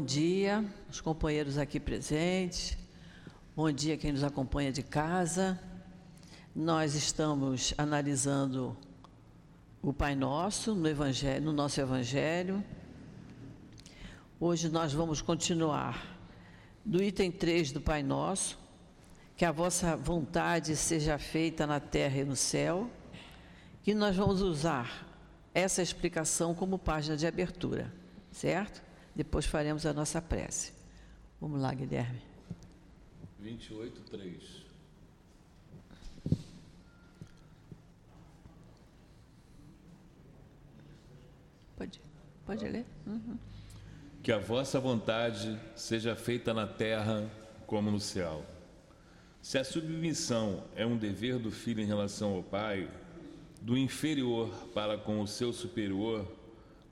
Bom dia, os companheiros aqui presentes. Bom dia quem nos acompanha de casa. Nós estamos analisando o Pai Nosso no, evangelho, no nosso Evangelho. Hoje nós vamos continuar do item 3 do Pai Nosso, que a vossa vontade seja feita na terra e no céu, que nós vamos usar essa explicação como página de abertura, certo? Depois faremos a nossa prece. Vamos lá, Guilherme. 28, 3. Pode, pode ler. Uhum. Que a vossa vontade seja feita na terra como no céu. Se a submissão é um dever do filho em relação ao pai, do inferior para com o seu superior,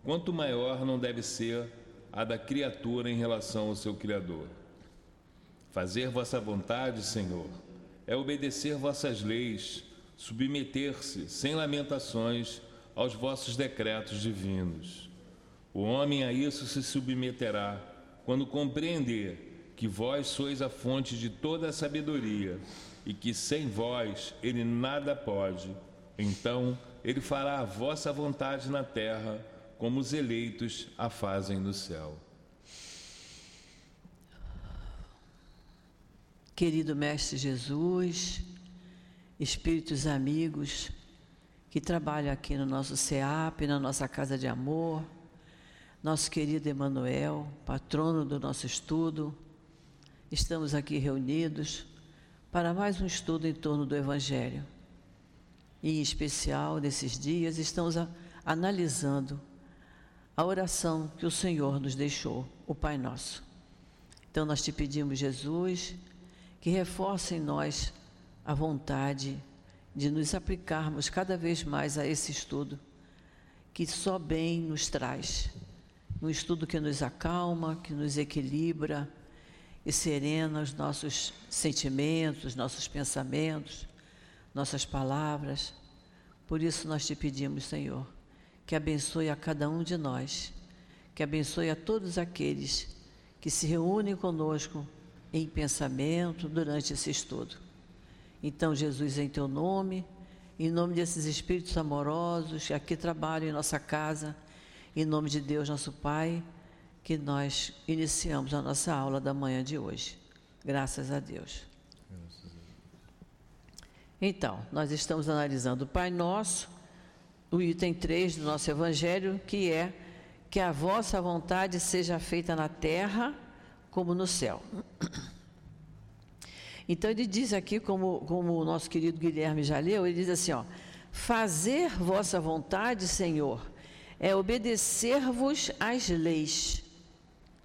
quanto maior não deve ser a da criatura em relação ao seu Criador. Fazer vossa vontade, Senhor, é obedecer vossas leis, submeter-se sem lamentações aos vossos decretos divinos. O homem a isso se submeterá quando compreender que vós sois a fonte de toda a sabedoria e que sem vós ele nada pode. Então ele fará a vossa vontade na terra como os eleitos a fazem no céu. Querido Mestre Jesus, espíritos amigos que trabalham aqui no nosso CEAP, na nossa Casa de Amor, nosso querido Emanuel, patrono do nosso estudo, estamos aqui reunidos para mais um estudo em torno do Evangelho. E, em especial, nesses dias, estamos a, analisando a oração que o Senhor nos deixou, o Pai Nosso. Então nós te pedimos, Jesus, que reforce em nós a vontade de nos aplicarmos cada vez mais a esse estudo, que só bem nos traz. Um estudo que nos acalma, que nos equilibra e serena os nossos sentimentos, nossos pensamentos, nossas palavras. Por isso nós te pedimos, Senhor, que abençoe a cada um de nós, que abençoe a todos aqueles que se reúnem conosco em pensamento durante esse estudo. Então, Jesus, em teu nome, em nome desses espíritos amorosos que aqui trabalham em nossa casa, em nome de Deus, nosso Pai, que nós iniciamos a nossa aula da manhã de hoje. Graças a Deus. Então, nós estamos analisando o Pai Nosso o item 3 do nosso Evangelho, que é que a vossa vontade seja feita na terra como no céu. Então ele diz aqui, como, como o nosso querido Guilherme já leu, ele diz assim: ó, fazer vossa vontade, Senhor, é obedecer-vos às leis.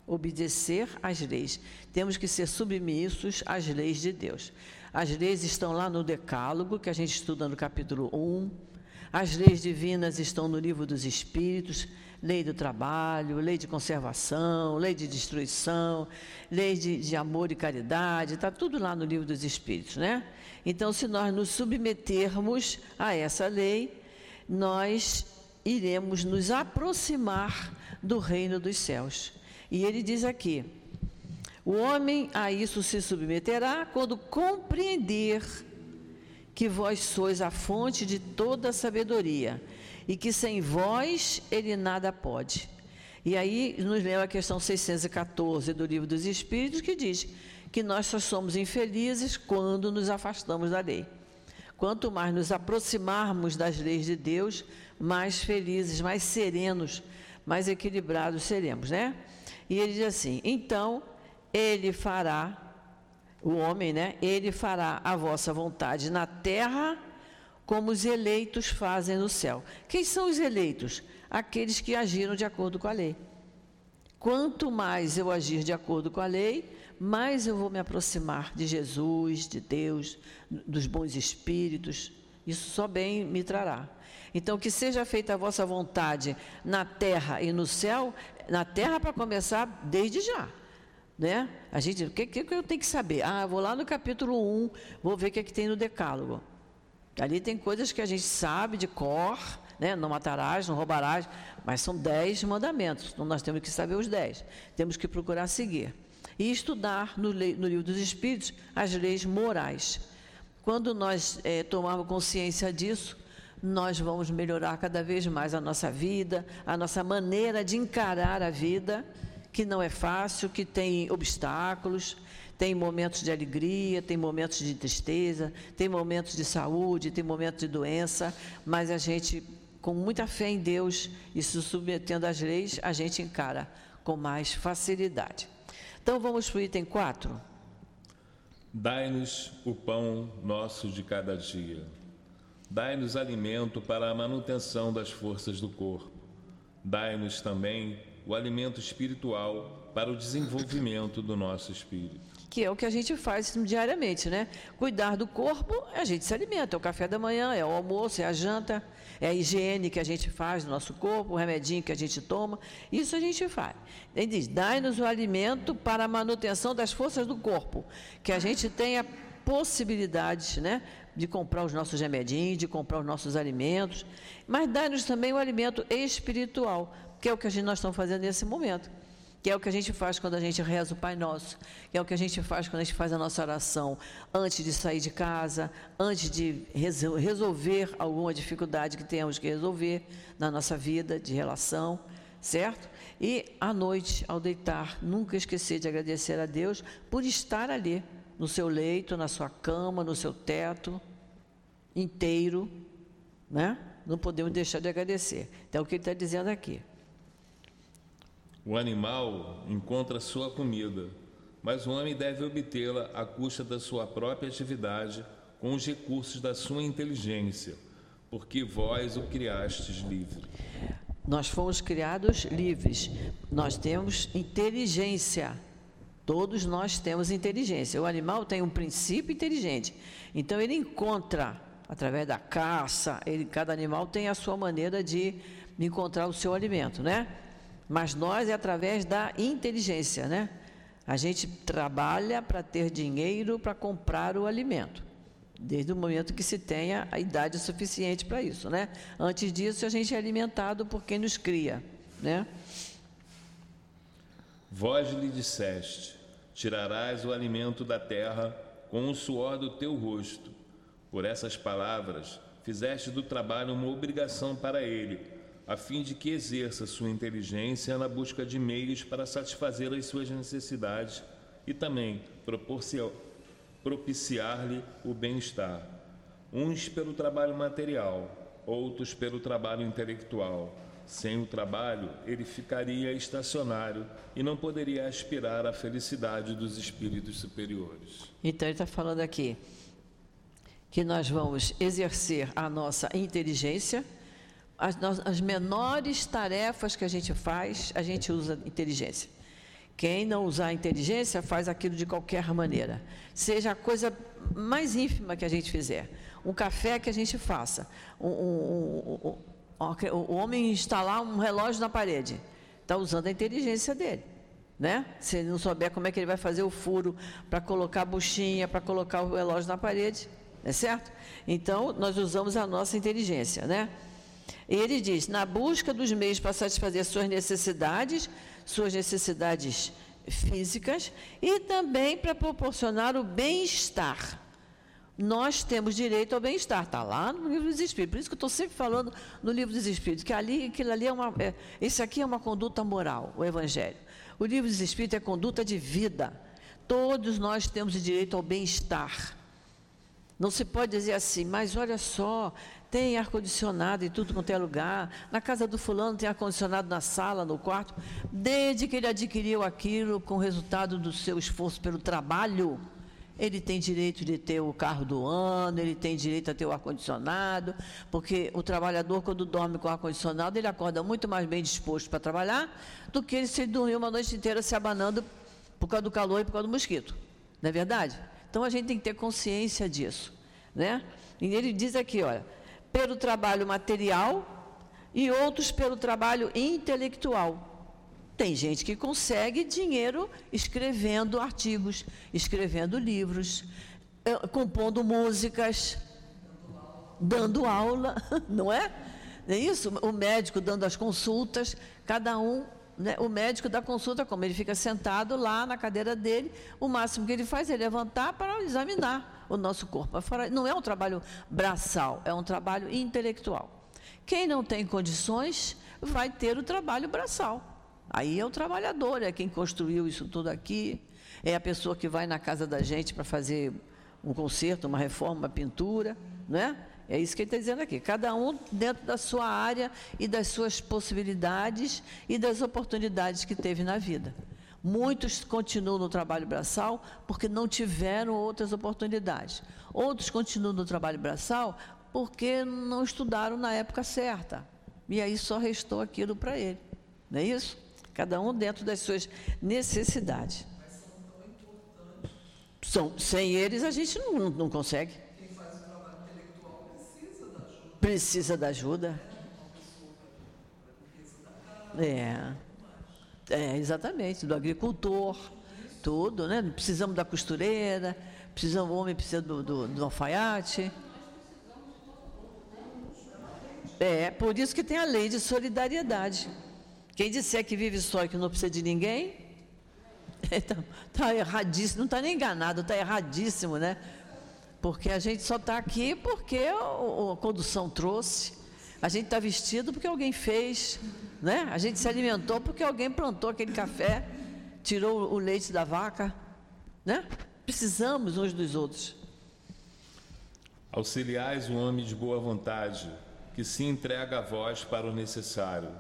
Obedecer às leis. Temos que ser submissos às leis de Deus. As leis estão lá no Decálogo, que a gente estuda no capítulo 1 as leis divinas estão no livro dos Espíritos, lei do trabalho, lei de conservação, lei de destruição, lei de, de amor e caridade, está tudo lá no livro dos Espíritos, né? Então, se nós nos submetermos a essa lei, nós iremos nos aproximar do reino dos céus. E ele diz aqui: o homem a isso se submeterá quando compreender que vós sois a fonte de toda a sabedoria, e que sem vós ele nada pode. E aí nos leva a questão 614 do Livro dos Espíritos, que diz que nós só somos infelizes quando nos afastamos da lei. Quanto mais nos aproximarmos das leis de Deus, mais felizes, mais serenos, mais equilibrados seremos, né? E ele diz assim: então ele fará o homem, né? Ele fará a vossa vontade na terra, como os eleitos fazem no céu. Quem são os eleitos? Aqueles que agiram de acordo com a lei. Quanto mais eu agir de acordo com a lei, mais eu vou me aproximar de Jesus, de Deus, dos bons espíritos. Isso só bem me trará. Então, que seja feita a vossa vontade na terra e no céu, na terra para começar desde já. Né? A gente, o que, que eu tenho que saber? Ah, vou lá no capítulo 1, vou ver o que, é que tem no decálogo. Ali tem coisas que a gente sabe de cor, né? não matarás, não roubarás, mas são dez mandamentos, então nós temos que saber os dez, temos que procurar seguir. E estudar no, no livro dos Espíritos as leis morais. Quando nós é, tomarmos consciência disso, nós vamos melhorar cada vez mais a nossa vida, a nossa maneira de encarar a vida, que não é fácil, que tem obstáculos, tem momentos de alegria, tem momentos de tristeza, tem momentos de saúde, tem momentos de doença, mas a gente, com muita fé em Deus e se submetendo às leis, a gente encara com mais facilidade. Então vamos para o item 4. Dai-nos o pão nosso de cada dia. Dai-nos alimento para a manutenção das forças do corpo. Dai-nos também o alimento espiritual para o desenvolvimento do nosso espírito que é o que a gente faz diariamente, né? Cuidar do corpo, a gente se alimenta, é o café da manhã, é o almoço, é a janta, é a higiene que a gente faz no nosso corpo, o remedinho que a gente toma, isso a gente faz. Ele diz: dai-nos o alimento para a manutenção das forças do corpo, que a gente tenha possibilidades, né? De comprar os nossos remedinhos, de comprar os nossos alimentos, mas dai-nos também o alimento espiritual, que é o que a gente, nós estamos fazendo nesse momento que é o que a gente faz quando a gente reza o Pai Nosso, que é o que a gente faz quando a gente faz a nossa oração antes de sair de casa, antes de resolver alguma dificuldade que tenhamos que resolver na nossa vida de relação, certo? E à noite, ao deitar, nunca esquecer de agradecer a Deus por estar ali, no seu leito, na sua cama, no seu teto, inteiro, né? Não podemos deixar de agradecer. Então, é o que ele está dizendo aqui. O animal encontra sua comida, mas o homem deve obtê-la à custa da sua própria atividade, com os recursos da sua inteligência, porque vós o criastes livre. Nós fomos criados livres. Nós temos inteligência. Todos nós temos inteligência. O animal tem um princípio inteligente. Então ele encontra através da caça, ele, cada animal tem a sua maneira de encontrar o seu alimento, né? Mas nós é através da inteligência, né? A gente trabalha para ter dinheiro para comprar o alimento. Desde o momento que se tenha a idade suficiente para isso, né? Antes disso, a gente é alimentado por quem nos cria, né? Vós lhe disseste: Tirarás o alimento da terra com o suor do teu rosto. Por essas palavras, fizeste do trabalho uma obrigação para ele a fim de que exerça sua inteligência na busca de meios para satisfazer as suas necessidades e também propiciar-lhe o bem-estar. Uns pelo trabalho material, outros pelo trabalho intelectual. Sem o trabalho, ele ficaria estacionário e não poderia aspirar à felicidade dos espíritos superiores. Então, ele está falando aqui que nós vamos exercer a nossa inteligência as, as menores tarefas que a gente faz, a gente usa inteligência. Quem não usar inteligência faz aquilo de qualquer maneira. Seja a coisa mais ínfima que a gente fizer. Um café que a gente faça. O homem instalar um relógio na parede. Está usando a inteligência dele. Né? Se ele não souber como é que ele vai fazer o furo para colocar a buchinha, para colocar o relógio na parede. É certo? Então, nós usamos a nossa inteligência. Né? Ele diz: na busca dos meios para satisfazer suas necessidades, suas necessidades físicas e também para proporcionar o bem-estar. Nós temos direito ao bem-estar, está lá no livro dos Espíritos. Por isso que eu estou sempre falando no livro dos Espíritos, que ali, aquilo ali é uma. É, esse aqui é uma conduta moral, o Evangelho. O livro dos Espíritos é conduta de vida. Todos nós temos direito ao bem-estar. Não se pode dizer assim, mas olha só, tem ar-condicionado em tudo quanto é lugar. Na casa do fulano tem ar-condicionado na sala, no quarto. Desde que ele adquiriu aquilo com o resultado do seu esforço pelo trabalho, ele tem direito de ter o carro do ano, ele tem direito a ter o ar-condicionado, porque o trabalhador, quando dorme com ar-condicionado, ele acorda muito mais bem disposto para trabalhar do que ele se dormir uma noite inteira se abanando por causa do calor e por causa do mosquito. Não é verdade? Então a gente tem que ter consciência disso. Né? E ele diz aqui, olha, pelo trabalho material e outros pelo trabalho intelectual. Tem gente que consegue dinheiro escrevendo artigos, escrevendo livros, eh, compondo músicas, dando aula, não é? Não é isso? O médico dando as consultas, cada um né, o médico dá consulta como ele fica sentado lá na cadeira dele, o máximo que ele faz é levantar para examinar o nosso corpo. Não é um trabalho braçal, é um trabalho intelectual. Quem não tem condições vai ter o trabalho braçal. Aí é o trabalhador, é quem construiu isso tudo aqui, é a pessoa que vai na casa da gente para fazer um conserto, uma reforma, uma pintura, não é? É isso que ele está dizendo aqui. Cada um dentro da sua área e das suas possibilidades e das oportunidades que teve na vida. Muitos continuam no trabalho braçal porque não tiveram outras oportunidades. Outros continuam no trabalho braçal porque não estudaram na época certa. E aí só restou aquilo para ele. Não é isso? Cada um dentro das suas necessidades. São, sem eles a gente não, não consegue. Precisa da ajuda. É. É, exatamente, do agricultor, tudo, né? Precisamos da costureira, precisamos, o homem precisa do, do, do alfaiate. É, por isso que tem a lei de solidariedade. Quem disser que vive só e que não precisa de ninguém, está tá erradíssimo, não está nem enganado, está erradíssimo, né? Porque a gente só está aqui porque a, condução trouxe. A gente está vestido porque alguém fez, né? A gente se alimentou porque alguém plantou aquele café, tirou o leite da vaca, né? Precisamos uns dos outros. Auxiliais o homem de boa vontade, que se entrega a vós para o necessário,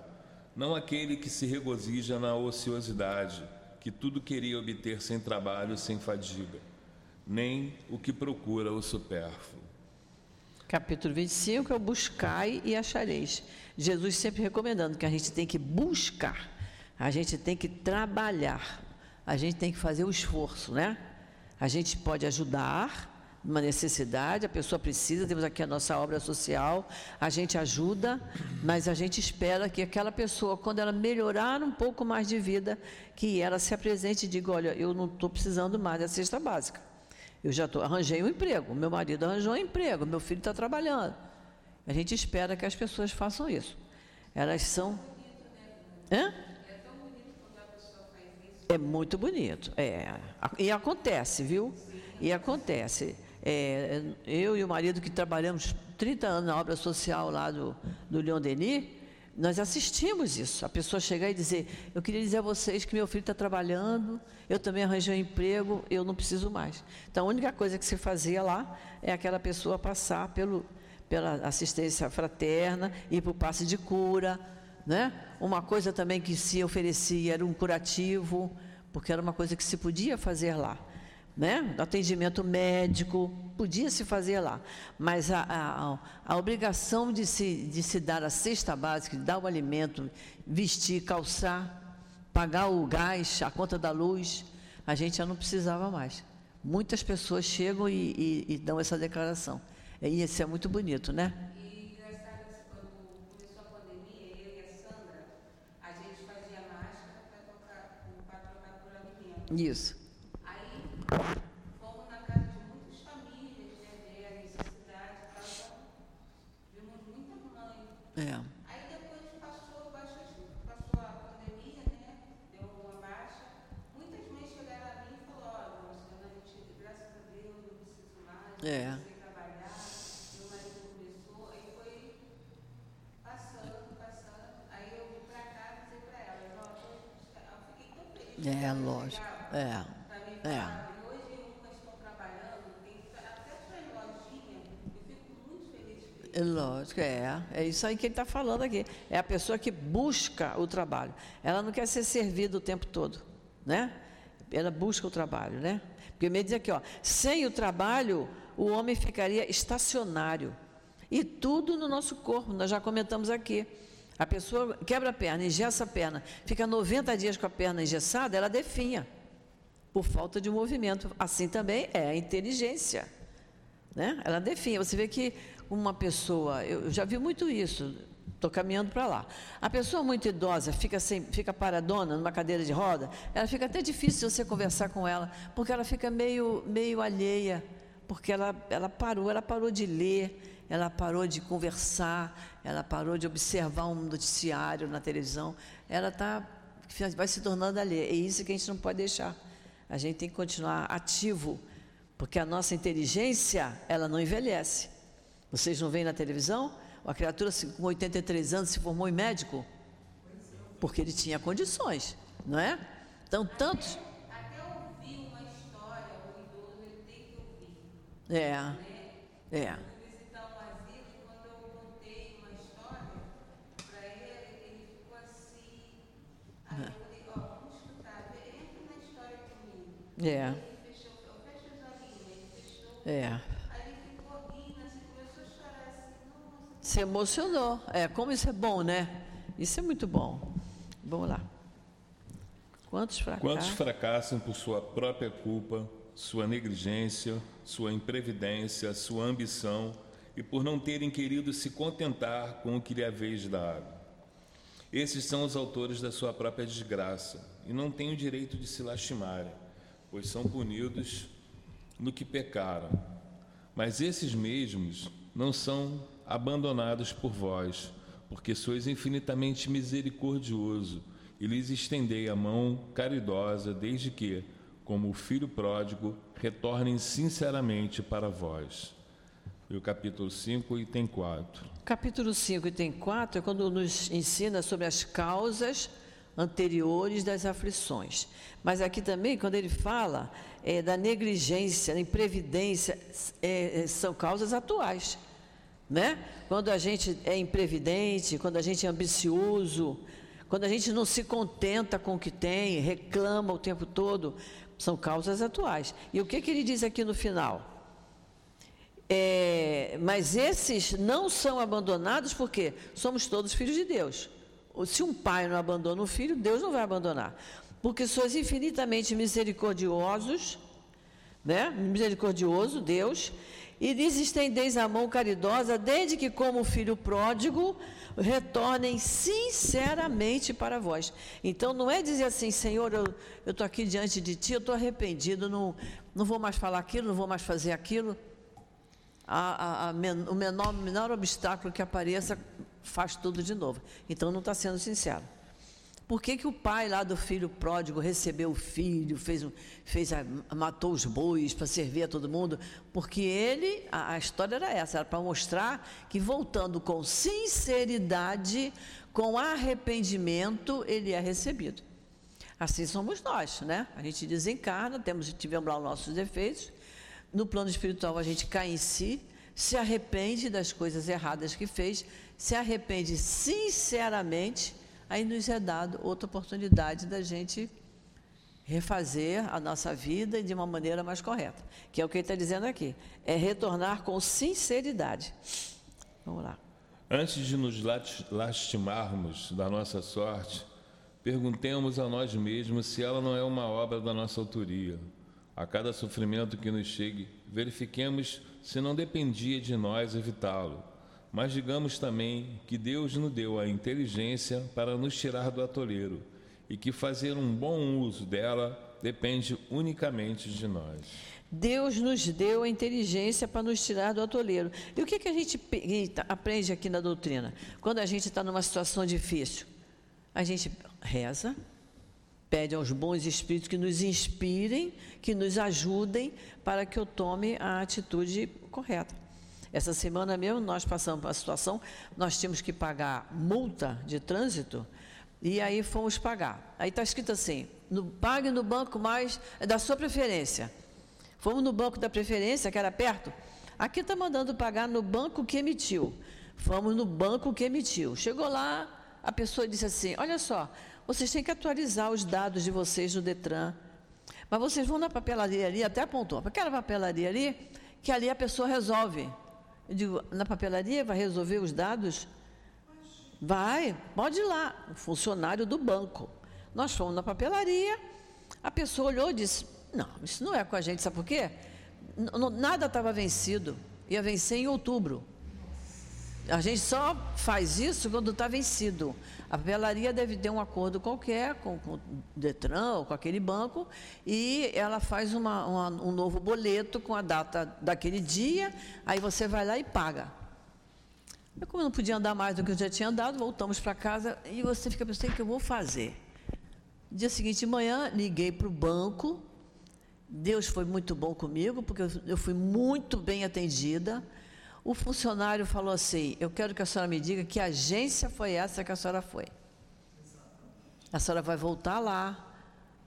não aquele que se regozija na ociosidade, que tudo queria obter sem trabalho, sem fadiga nem o que procura o supérfluo. Capítulo 25 é o buscai e achareis. Jesus sempre recomendando que a gente tem que buscar, a gente tem que trabalhar, a gente tem que fazer o esforço, né? A gente pode ajudar uma necessidade, a pessoa precisa, temos aqui a nossa obra social, a gente ajuda, mas a gente espera que aquela pessoa, quando ela melhorar um pouco mais de vida, que ela se apresente e diga, olha, eu não estou precisando mais da cesta básica. Eu já tô, arranjei um emprego, meu marido arranjou um emprego, meu filho está trabalhando. A gente espera que as pessoas façam isso. Elas são. Hã? É muito bonito. É. E acontece, viu? E acontece. É, eu e o marido que trabalhamos 30 anos na obra social lá do, do Leon Denis, nós assistimos isso. A pessoa chegar e dizer: Eu queria dizer a vocês que meu filho está trabalhando, eu também arranjei um emprego, eu não preciso mais. Então, a única coisa que se fazia lá é aquela pessoa passar pelo, pela assistência fraterna, ir para o passe de cura. Né? Uma coisa também que se oferecia era um curativo, porque era uma coisa que se podia fazer lá né? atendimento médico, podia se fazer lá, mas a, a, a, obrigação de se, de se dar a cesta básica, de dar o alimento, vestir, calçar, pagar o gás, a conta da luz, a gente já não precisava mais. Muitas pessoas chegam e, e, e dão essa declaração. E isso é muito bonito, né? E engraçado, quando começou a pandemia, eu e a Sandra, a gente fazia máscara para trocar por alimento. Isso. É. Aí depois passou, passou, passou a pandemia, né? Deu uma baixa. Muitas mães chegaram a mim e falaram, olha, a gente, graças a Deus, não preciso mais, é. não preciso trabalhar, meu marido começou, aí foi passando, passando. Aí eu vim pra cá e dizer pra elas, ó, eu fiquei tão feliz. É, lógico. É. É. É é. É isso aí que ele está falando aqui. É a pessoa que busca o trabalho. Ela não quer ser servida o tempo todo, né? Ela busca o trabalho, né? Porque me diz aqui, ó, sem o trabalho, o homem ficaria estacionário. E tudo no nosso corpo, nós já comentamos aqui. A pessoa quebra a perna, engessa a perna, fica 90 dias com a perna engessada, ela definha por falta de movimento. Assim também é a inteligência. Né? Ela definha. Você vê que uma pessoa, eu já vi muito isso, estou caminhando para lá. A pessoa muito idosa fica, sem, fica paradona numa cadeira de roda, ela fica até difícil você conversar com ela, porque ela fica meio, meio alheia, porque ela, ela parou, ela parou de ler, ela parou de conversar, ela parou de observar um noticiário na televisão, ela tá, vai se tornando ali. É isso que a gente não pode deixar. A gente tem que continuar ativo, porque a nossa inteligência, ela não envelhece. Vocês não veem na televisão? A criatura com 83 anos se formou em médico? Porque ele tinha condições, não é? Então, tantos. Até ouvir uma história, o idoso ele tem que ouvir. É, Né? é. Fui visitar um asilo e quando eu contei uma história para ele, ele ficou assim. Aí eu falei, ó, vamos escutar, vem- entra na história comigo. É, Ele fechou, eu fecho os olhinhos, ele fechou. é. Aí ele ficou rindo, assim, começou a chorar assim, nossa, Se emocionou. É, como isso é bom, né? Isso é muito bom. Vamos lá. Quantos Quantos fracassos? fracassam por sua própria culpa, sua negligência, sua imprevidência, sua ambição e por não terem querido se contentar com o que lhe haveis dado? Esses são os autores da sua própria desgraça e não têm o direito de se lastimarem, pois são punidos no que pecaram. Mas esses mesmos não são abandonados por vós, porque sois infinitamente misericordioso e lhes estendei a mão caridosa, desde que, como o filho pródigo, retornem sinceramente para vós. E o capítulo 5, item 4. Capítulo 5, item 4 é quando nos ensina sobre as causas anteriores das aflições. Mas aqui também, quando ele fala é, da negligência, da imprevidência, é, é, são causas atuais. Né? Quando a gente é imprevidente, quando a gente é ambicioso, quando a gente não se contenta com o que tem, reclama o tempo todo, são causas atuais. E o que, que ele diz aqui no final? É, mas esses não são abandonados porque somos todos filhos de Deus. Se um pai não abandona um filho, Deus não vai abandonar. Porque sois infinitamente misericordiosos, né? misericordioso Deus, e lhes estendeis a mão caridosa, desde que, como filho pródigo, retornem sinceramente para vós. Então, não é dizer assim, Senhor, eu estou aqui diante de Ti, eu estou arrependido, não, não vou mais falar aquilo, não vou mais fazer aquilo. A, a, a men, o menor, menor obstáculo que apareça faz tudo de novo. Então, não está sendo sincero. Por que, que o pai lá do filho pródigo recebeu o filho, fez, fez matou os bois para servir a todo mundo? Porque ele, a, a história era essa, era para mostrar que voltando com sinceridade, com arrependimento, ele é recebido. Assim somos nós, né? A gente desencarna, temos, tivemos lá os nossos defeitos. No plano espiritual, a gente cai em si, se arrepende das coisas erradas que fez, se arrepende sinceramente, aí nos é dado outra oportunidade da gente refazer a nossa vida de uma maneira mais correta, que é o que ele está dizendo aqui, é retornar com sinceridade. Vamos lá. Antes de nos lastimarmos da nossa sorte, perguntemos a nós mesmos se ela não é uma obra da nossa autoria. A cada sofrimento que nos chegue, verifiquemos se não dependia de nós evitá-lo. Mas digamos também que Deus nos deu a inteligência para nos tirar do atoleiro e que fazer um bom uso dela depende unicamente de nós. Deus nos deu a inteligência para nos tirar do atoleiro. E o que, que a gente aprende aqui na doutrina? Quando a gente está numa situação difícil, a gente reza, pede aos bons espíritos que nos inspirem, que nos ajudem para que eu tome a atitude correta. Essa semana mesmo nós passamos uma situação, nós tínhamos que pagar multa de trânsito e aí fomos pagar. Aí está escrito assim: no, pague no banco mais é da sua preferência. Fomos no banco da preferência, que era perto. Aqui está mandando pagar no banco que emitiu. Fomos no banco que emitiu. Chegou lá, a pessoa disse assim: Olha só, vocês têm que atualizar os dados de vocês no Detran. Mas vocês vão na papelaria ali, até apontou, aquela papelaria ali, que ali a pessoa resolve. Eu digo, na papelaria vai resolver os dados? Vai, pode ir lá, o funcionário do banco. Nós fomos na papelaria, a pessoa olhou e disse: Não, isso não é com a gente, sabe por quê? Nada estava vencido, ia vencer em outubro. A gente só faz isso quando está vencido. A papelaria deve ter um acordo qualquer com, com o Detran ou com aquele banco e ela faz uma, uma, um novo boleto com a data daquele dia, aí você vai lá e paga. Mas como eu não podia andar mais do que eu já tinha andado, voltamos para casa e você fica pensando, o que eu vou fazer? Dia seguinte de manhã, liguei para o banco. Deus foi muito bom comigo, porque eu fui muito bem atendida. O funcionário falou assim: Eu quero que a senhora me diga que agência foi essa que a senhora foi. A senhora vai voltar lá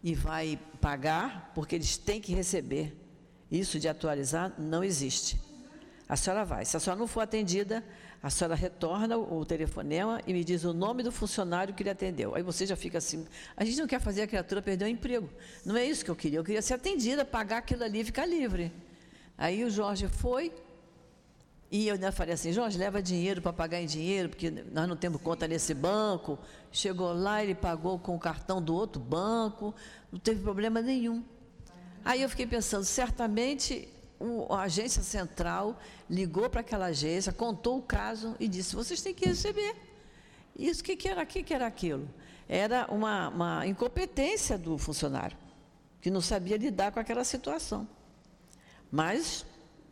e vai pagar, porque eles têm que receber. Isso de atualizar não existe. A senhora vai. Se a senhora não for atendida, a senhora retorna o telefonema e me diz o nome do funcionário que lhe atendeu. Aí você já fica assim. A gente não quer fazer a criatura perder o emprego. Não é isso que eu queria. Eu queria ser atendida, pagar aquilo ali e ficar livre. Aí o Jorge foi, e eu ainda falei assim, Jorge, leva dinheiro para pagar em dinheiro, porque nós não temos conta nesse banco. Chegou lá, ele pagou com o cartão do outro banco, não teve problema nenhum. Aí eu fiquei pensando, certamente o, a agência central ligou para aquela agência, contou o caso e disse: vocês têm que receber. Isso, o que, que era o que, que era aquilo? Era uma, uma incompetência do funcionário, que não sabia lidar com aquela situação. Mas,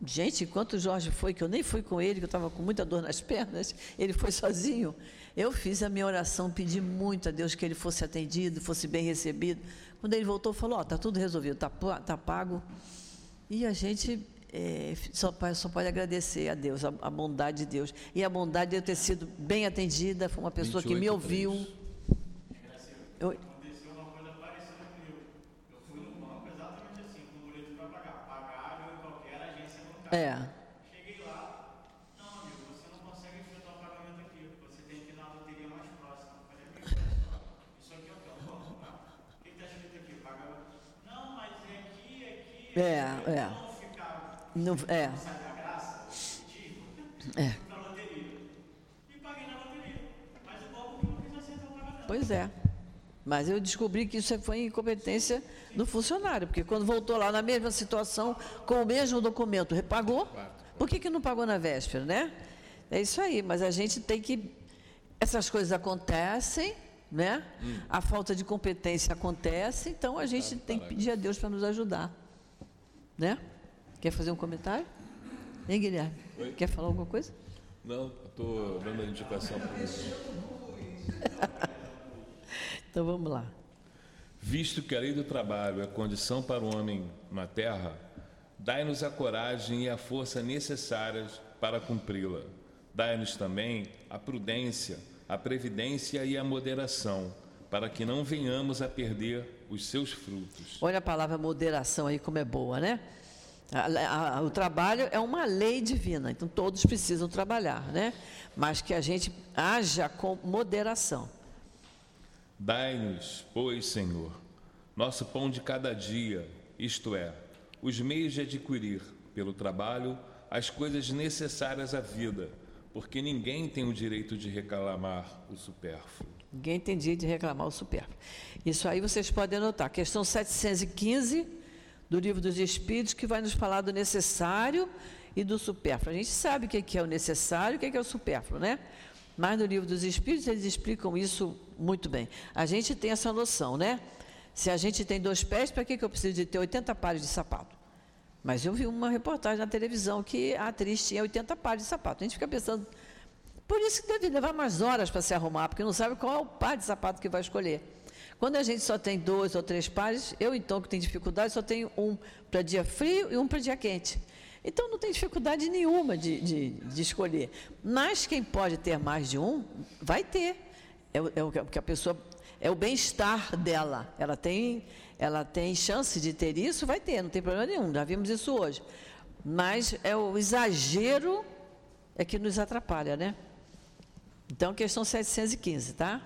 gente, enquanto o Jorge foi, que eu nem fui com ele, que eu estava com muita dor nas pernas, ele foi sozinho, eu fiz a minha oração, pedi muito a Deus que ele fosse atendido, fosse bem recebido. Quando ele voltou, falou: Ó, oh, está tudo resolvido, está tá pago. E a gente é, só, só, pode agradecer a Deus, a, a, bondade de Deus. E a bondade de eu ter sido bem atendida, foi uma pessoa que me ouviu. Eu, Aconteceu uma coisa parecida comigo. Eu fui no banco exatamente assim, com o boleto para pagar. Pagaram em qualquer agência bancária. É. Cheguei lá, não, amigo, você não consegue efetuar o pagamento aqui. Você tem que ir na loteria mais próxima. Eu falei, amigo, isso aqui é o que eu vou comprar. O que está escrito aqui? Pagamento. Não, mas é aqui, é aqui. É, é. Não, é. É. Pois é. Mas eu descobri que isso foi incompetência do funcionário, porque quando voltou lá na mesma situação, com o mesmo documento, repagou. Por que, que não pagou na véspera, né? É isso aí, mas a gente tem que. Essas coisas acontecem, né? Hum. A falta de competência acontece, então a gente tem que pedir a Deus para nos ajudar. Né? Quer fazer um comentário? Hein, Guilherme? Oi? Quer falar alguma coisa? Não, estou dando a indicação para você. então vamos lá. Visto que a lei do trabalho é condição para o homem na terra, dai-nos a coragem e a força necessárias para cumpri-la. Dai-nos também a prudência, a previdência e a moderação, para que não venhamos a perder os seus frutos. Olha a palavra moderação aí como é boa, né? A, a, o trabalho é uma lei divina, então todos precisam trabalhar, né? Mas que a gente haja com moderação. Dai-nos, pois, Senhor, nosso pão de cada dia, isto é, os meios de adquirir, pelo trabalho, as coisas necessárias à vida, porque ninguém tem o direito de reclamar o supérfluo. Ninguém tem direito de reclamar o supérfluo. Isso aí vocês podem anotar. Questão 715 do livro dos Espíritos, que vai nos falar do necessário e do supérfluo. A gente sabe o que é o necessário e o que é o supérfluo, né? Mas no livro dos Espíritos eles explicam isso muito bem. A gente tem essa noção, né? Se a gente tem dois pés, para que, que eu preciso de ter 80 pares de sapato? Mas eu vi uma reportagem na televisão que a atriz tinha 80 pares de sapato. A gente fica pensando, por isso que deve levar mais horas para se arrumar, porque não sabe qual é o par de sapato que vai escolher. Quando a gente só tem dois ou três pares, eu então que tenho dificuldade, só tenho um para dia frio e um para dia quente. Então não tem dificuldade nenhuma de, de, de, escolher. Mas quem pode ter mais de um, vai ter. É, é o que a pessoa. É o bem-estar dela. Ela tem, ela tem chance de ter isso, vai ter, não tem problema nenhum. Já vimos isso hoje. Mas é o exagero é que nos atrapalha, né? Então, questão 715, tá?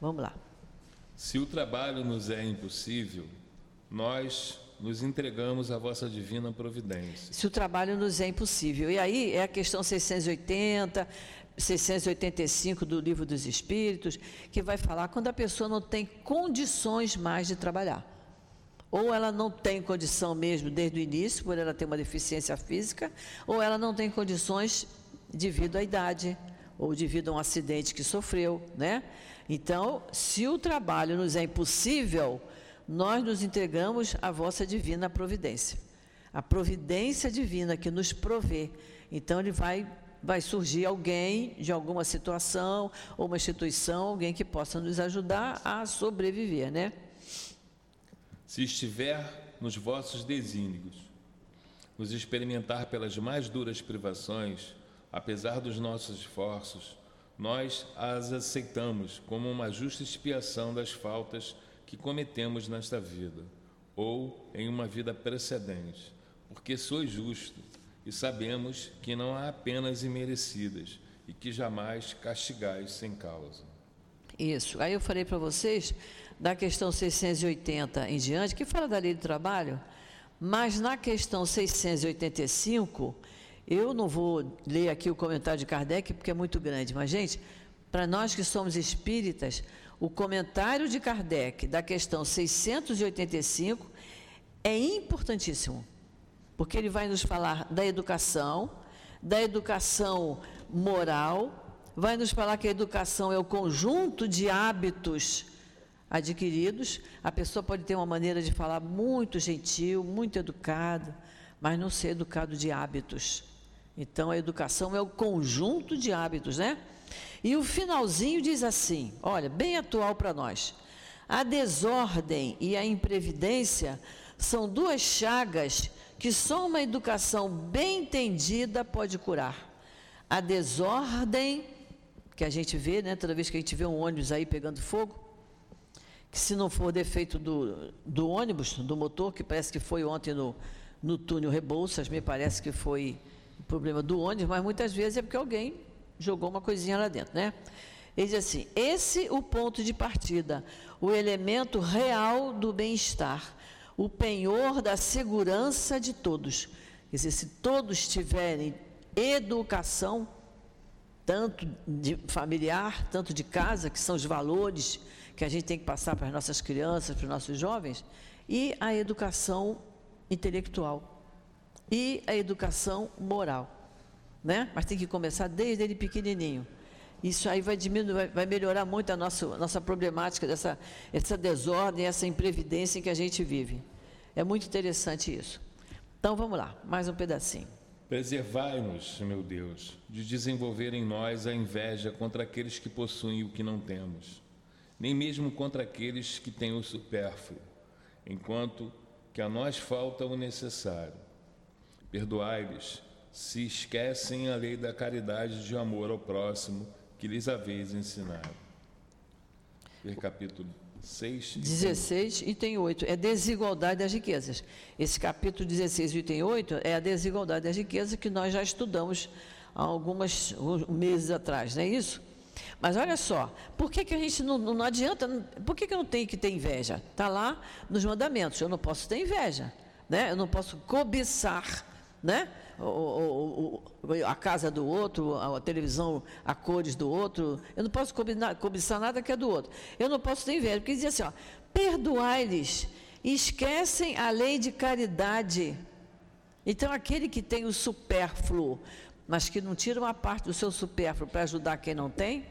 Vamos lá. Se o trabalho nos é impossível, nós nos entregamos à vossa divina providência. Se o trabalho nos é impossível. E aí é a questão 680, 685 do Livro dos Espíritos, que vai falar quando a pessoa não tem condições mais de trabalhar. Ou ela não tem condição mesmo desde o início, por ela ter uma deficiência física, ou ela não tem condições devido à idade, ou devido a um acidente que sofreu, né? Então, se o trabalho nos é impossível, nós nos entregamos à vossa divina providência. A providência divina que nos provê. Então, ele vai vai surgir alguém de alguma situação ou uma instituição, alguém que possa nos ajudar a sobreviver, né? Se estiver nos vossos desígnios, nos experimentar pelas mais duras privações, apesar dos nossos esforços, nós as aceitamos como uma justa expiação das faltas que cometemos nesta vida ou em uma vida precedente, porque sois justo e sabemos que não há penas imerecidas e que jamais castigais sem causa. Isso. Aí eu falei para vocês da questão 680 em diante, que fala da lei do trabalho, mas na questão 685, eu não vou ler aqui o comentário de Kardec porque é muito grande, mas, gente, para nós que somos espíritas, o comentário de Kardec da questão 685 é importantíssimo porque ele vai nos falar da educação, da educação moral, vai nos falar que a educação é o conjunto de hábitos adquiridos. A pessoa pode ter uma maneira de falar muito gentil, muito educada, mas não ser educado de hábitos. Então a educação é o conjunto de hábitos, né? E o finalzinho diz assim: olha, bem atual para nós. A desordem e a imprevidência são duas chagas que só uma educação bem entendida pode curar. A desordem, que a gente vê, né, toda vez que a gente vê um ônibus aí pegando fogo, que se não for defeito do, do ônibus, do motor, que parece que foi ontem no, no túnel Rebouças, me parece que foi problema do ônibus, mas muitas vezes é porque alguém jogou uma coisinha lá dentro, né? Ele diz assim: esse o ponto de partida, o elemento real do bem-estar o penhor da segurança de todos. Quer dizer, se todos tiverem educação, tanto de familiar, tanto de casa, que são os valores que a gente tem que passar para as nossas crianças, para os nossos jovens, e a educação intelectual e a educação moral, né? Mas tem que começar desde ele pequenininho. Isso aí vai diminuir, vai melhorar muito a nossa, nossa problemática dessa essa desordem, essa imprevidência em que a gente vive. É muito interessante isso. Então vamos lá, mais um pedacinho. Preservai-nos, meu Deus, de desenvolver em nós a inveja contra aqueles que possuem o que não temos, nem mesmo contra aqueles que têm o supérfluo, enquanto que a nós falta o necessário. Perdoai-lhes se esquecem a lei da caridade de amor ao próximo que lhes haveis ensinado. Ver capítulo 6, 16, item 8. É desigualdade das riquezas. Esse capítulo 16, item 8, é a desigualdade das riquezas que nós já estudamos há alguns meses atrás, não é isso? Mas olha só, por que, que a gente não, não adianta, por que, que eu não tenho que ter inveja? Está lá nos mandamentos, eu não posso ter inveja, né? eu não posso cobiçar, né? o, o, a casa do outro, a televisão a cores do outro. Eu não posso cobiçar, cobiçar nada que é do outro. Eu não posso ter inveja, porque dizia assim, ó, perdoai-lhes, esquecem a lei de caridade. Então, aquele que tem o supérfluo, mas que não tira uma parte do seu supérfluo para ajudar quem não tem,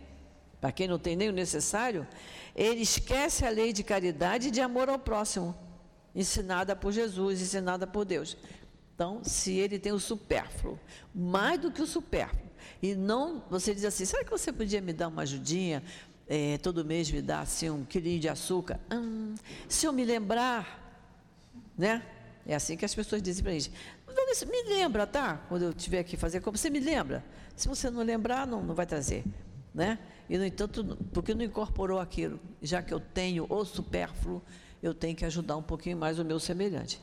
para quem não tem nem o necessário, ele esquece a lei de caridade e de amor ao próximo, ensinada por Jesus, ensinada por Deus. Então, se ele tem o supérfluo, mais do que o supérfluo, e não, você diz assim, será que você podia me dar uma ajudinha? É, todo mês me dar assim um quilinho de açúcar? Hum, se eu me lembrar, né? É assim que as pessoas dizem para a gente. Me lembra, tá? Quando eu tiver que fazer como você me lembra. Se você não lembrar, não, não vai trazer, né? E no entanto, porque não incorporou aquilo, já que eu tenho o supérfluo, eu tenho que ajudar um pouquinho mais o meu semelhante.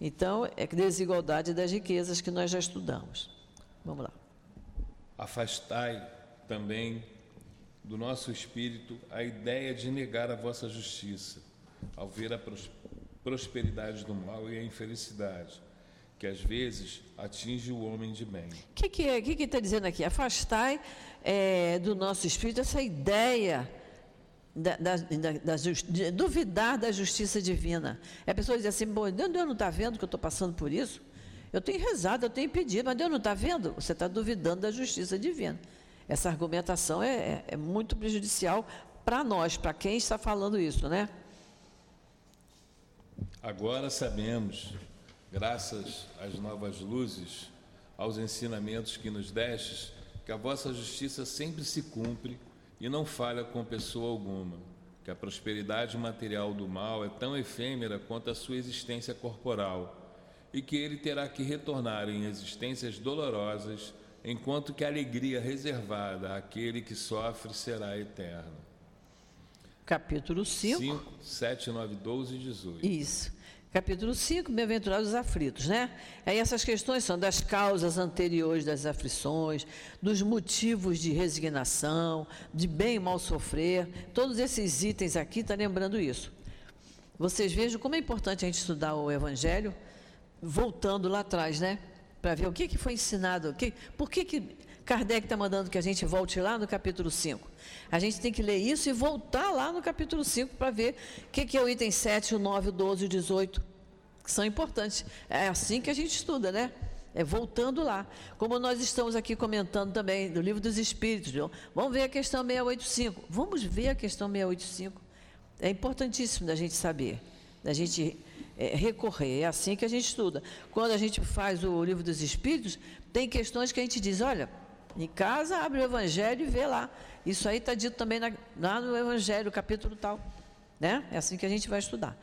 Então, é desigualdade das riquezas que nós já estudamos. Vamos lá. Afastai também do nosso espírito a ideia de negar a vossa justiça, ao ver a prosperidade do mal e a infelicidade, que às vezes atinge o homem de bem. O que, que, é, que está dizendo aqui? Afastai é, do nosso espírito essa ideia da, da, da, de duvidar da justiça divina. É a pessoa diz assim, Bom, Deus não está vendo que eu estou passando por isso? Eu tenho rezado, eu tenho pedido, mas Deus não está vendo? Você está duvidando da justiça divina. Essa argumentação é, é, é muito prejudicial para nós, para quem está falando isso, né? Agora sabemos, graças às novas luzes, aos ensinamentos que nos destes, que a vossa justiça sempre se cumpre e não falha com pessoa alguma, que a prosperidade material do mal é tão efêmera quanto a sua existência corporal, e que ele terá que retornar em existências dolorosas, enquanto que a alegria reservada àquele que sofre será eterna. Capítulo 5. 5, 7, 9, 12 e 18. Isso. Capítulo 5, bem-aventurados os aflitos, né? Aí essas questões são das causas anteriores das aflições, dos motivos de resignação, de bem e mal sofrer. Todos esses itens aqui estão tá lembrando isso. Vocês vejam como é importante a gente estudar o Evangelho, voltando lá atrás, né? Para ver o que, que foi ensinado, o que, por que, que Kardec está mandando que a gente volte lá no capítulo 5. A gente tem que ler isso e voltar lá no capítulo 5 para ver o que, que é o item 7, o 9, o 12 e o 18, que são importantes. É assim que a gente estuda, né? É voltando lá. Como nós estamos aqui comentando também do livro dos Espíritos. Vamos ver a questão 685. Vamos ver a questão 685. É importantíssimo da gente saber, da gente é, recorrer. É assim que a gente estuda. Quando a gente faz o livro dos Espíritos, tem questões que a gente diz: olha, em casa, abre o Evangelho e vê lá. Isso aí está dito também na, lá no Evangelho, capítulo tal. Né? É assim que a gente vai estudar.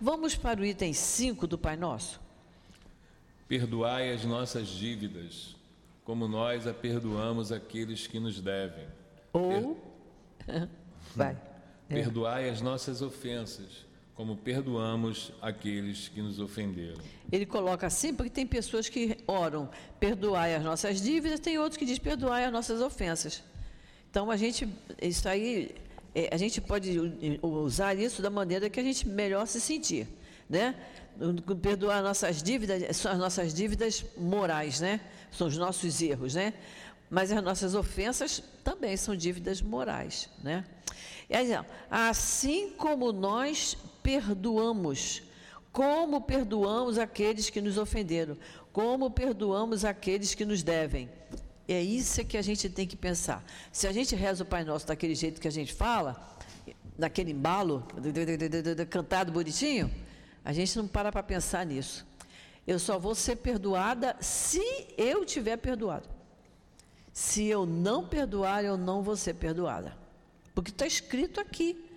Vamos para o item 5 do Pai Nosso. Perdoai as nossas dívidas, como nós a perdoamos aqueles que nos devem. Ou. Per... vai. Perdoai as nossas ofensas, como perdoamos aqueles que nos ofenderam. Ele coloca assim porque tem pessoas que oram, perdoai as nossas dívidas, tem outros que diz perdoai as nossas ofensas. Então a gente, isso aí, é, a gente pode usar isso da maneira que a gente melhor se sentir, né? Perdoar nossas dívidas, são as nossas dívidas morais, né? São os nossos erros, né? Mas as nossas ofensas também são dívidas morais, né? Assim como nós perdoamos. Como perdoamos aqueles que nos ofenderam? Como perdoamos aqueles que nos devem? É isso que a gente tem que pensar. Se a gente reza o Pai Nosso daquele jeito que a gente fala, naquele embalo, cantado bonitinho, a gente não para para pensar nisso. Eu só vou ser perdoada se eu tiver perdoado. Se eu não perdoar, eu não vou ser perdoada. Porque está escrito aqui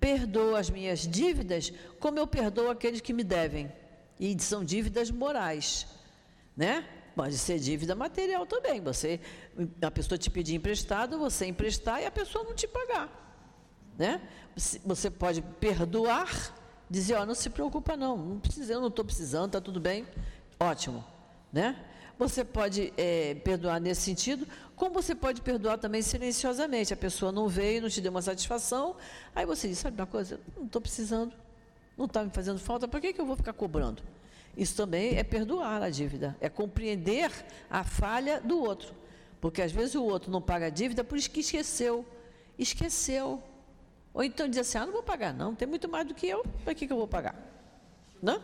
perdoo as minhas dívidas como eu perdoo aqueles que me devem. E são dívidas morais, né? Pode ser dívida material também. Você, a pessoa te pedir emprestado, você emprestar e a pessoa não te pagar, né? Você pode perdoar, dizer, ó, oh, não se preocupa não, não precisa, eu não estou precisando, está tudo bem, ótimo, né? Você pode é, perdoar nesse sentido, como você pode perdoar também silenciosamente. A pessoa não veio, não te deu uma satisfação, aí você diz, sabe uma coisa, não estou precisando, não está me fazendo falta, para que, que eu vou ficar cobrando? Isso também é perdoar a dívida, é compreender a falha do outro. Porque às vezes o outro não paga a dívida por isso que esqueceu. Esqueceu. Ou então diz assim, ah, não vou pagar não, tem muito mais do que eu, para que, que eu vou pagar? Não?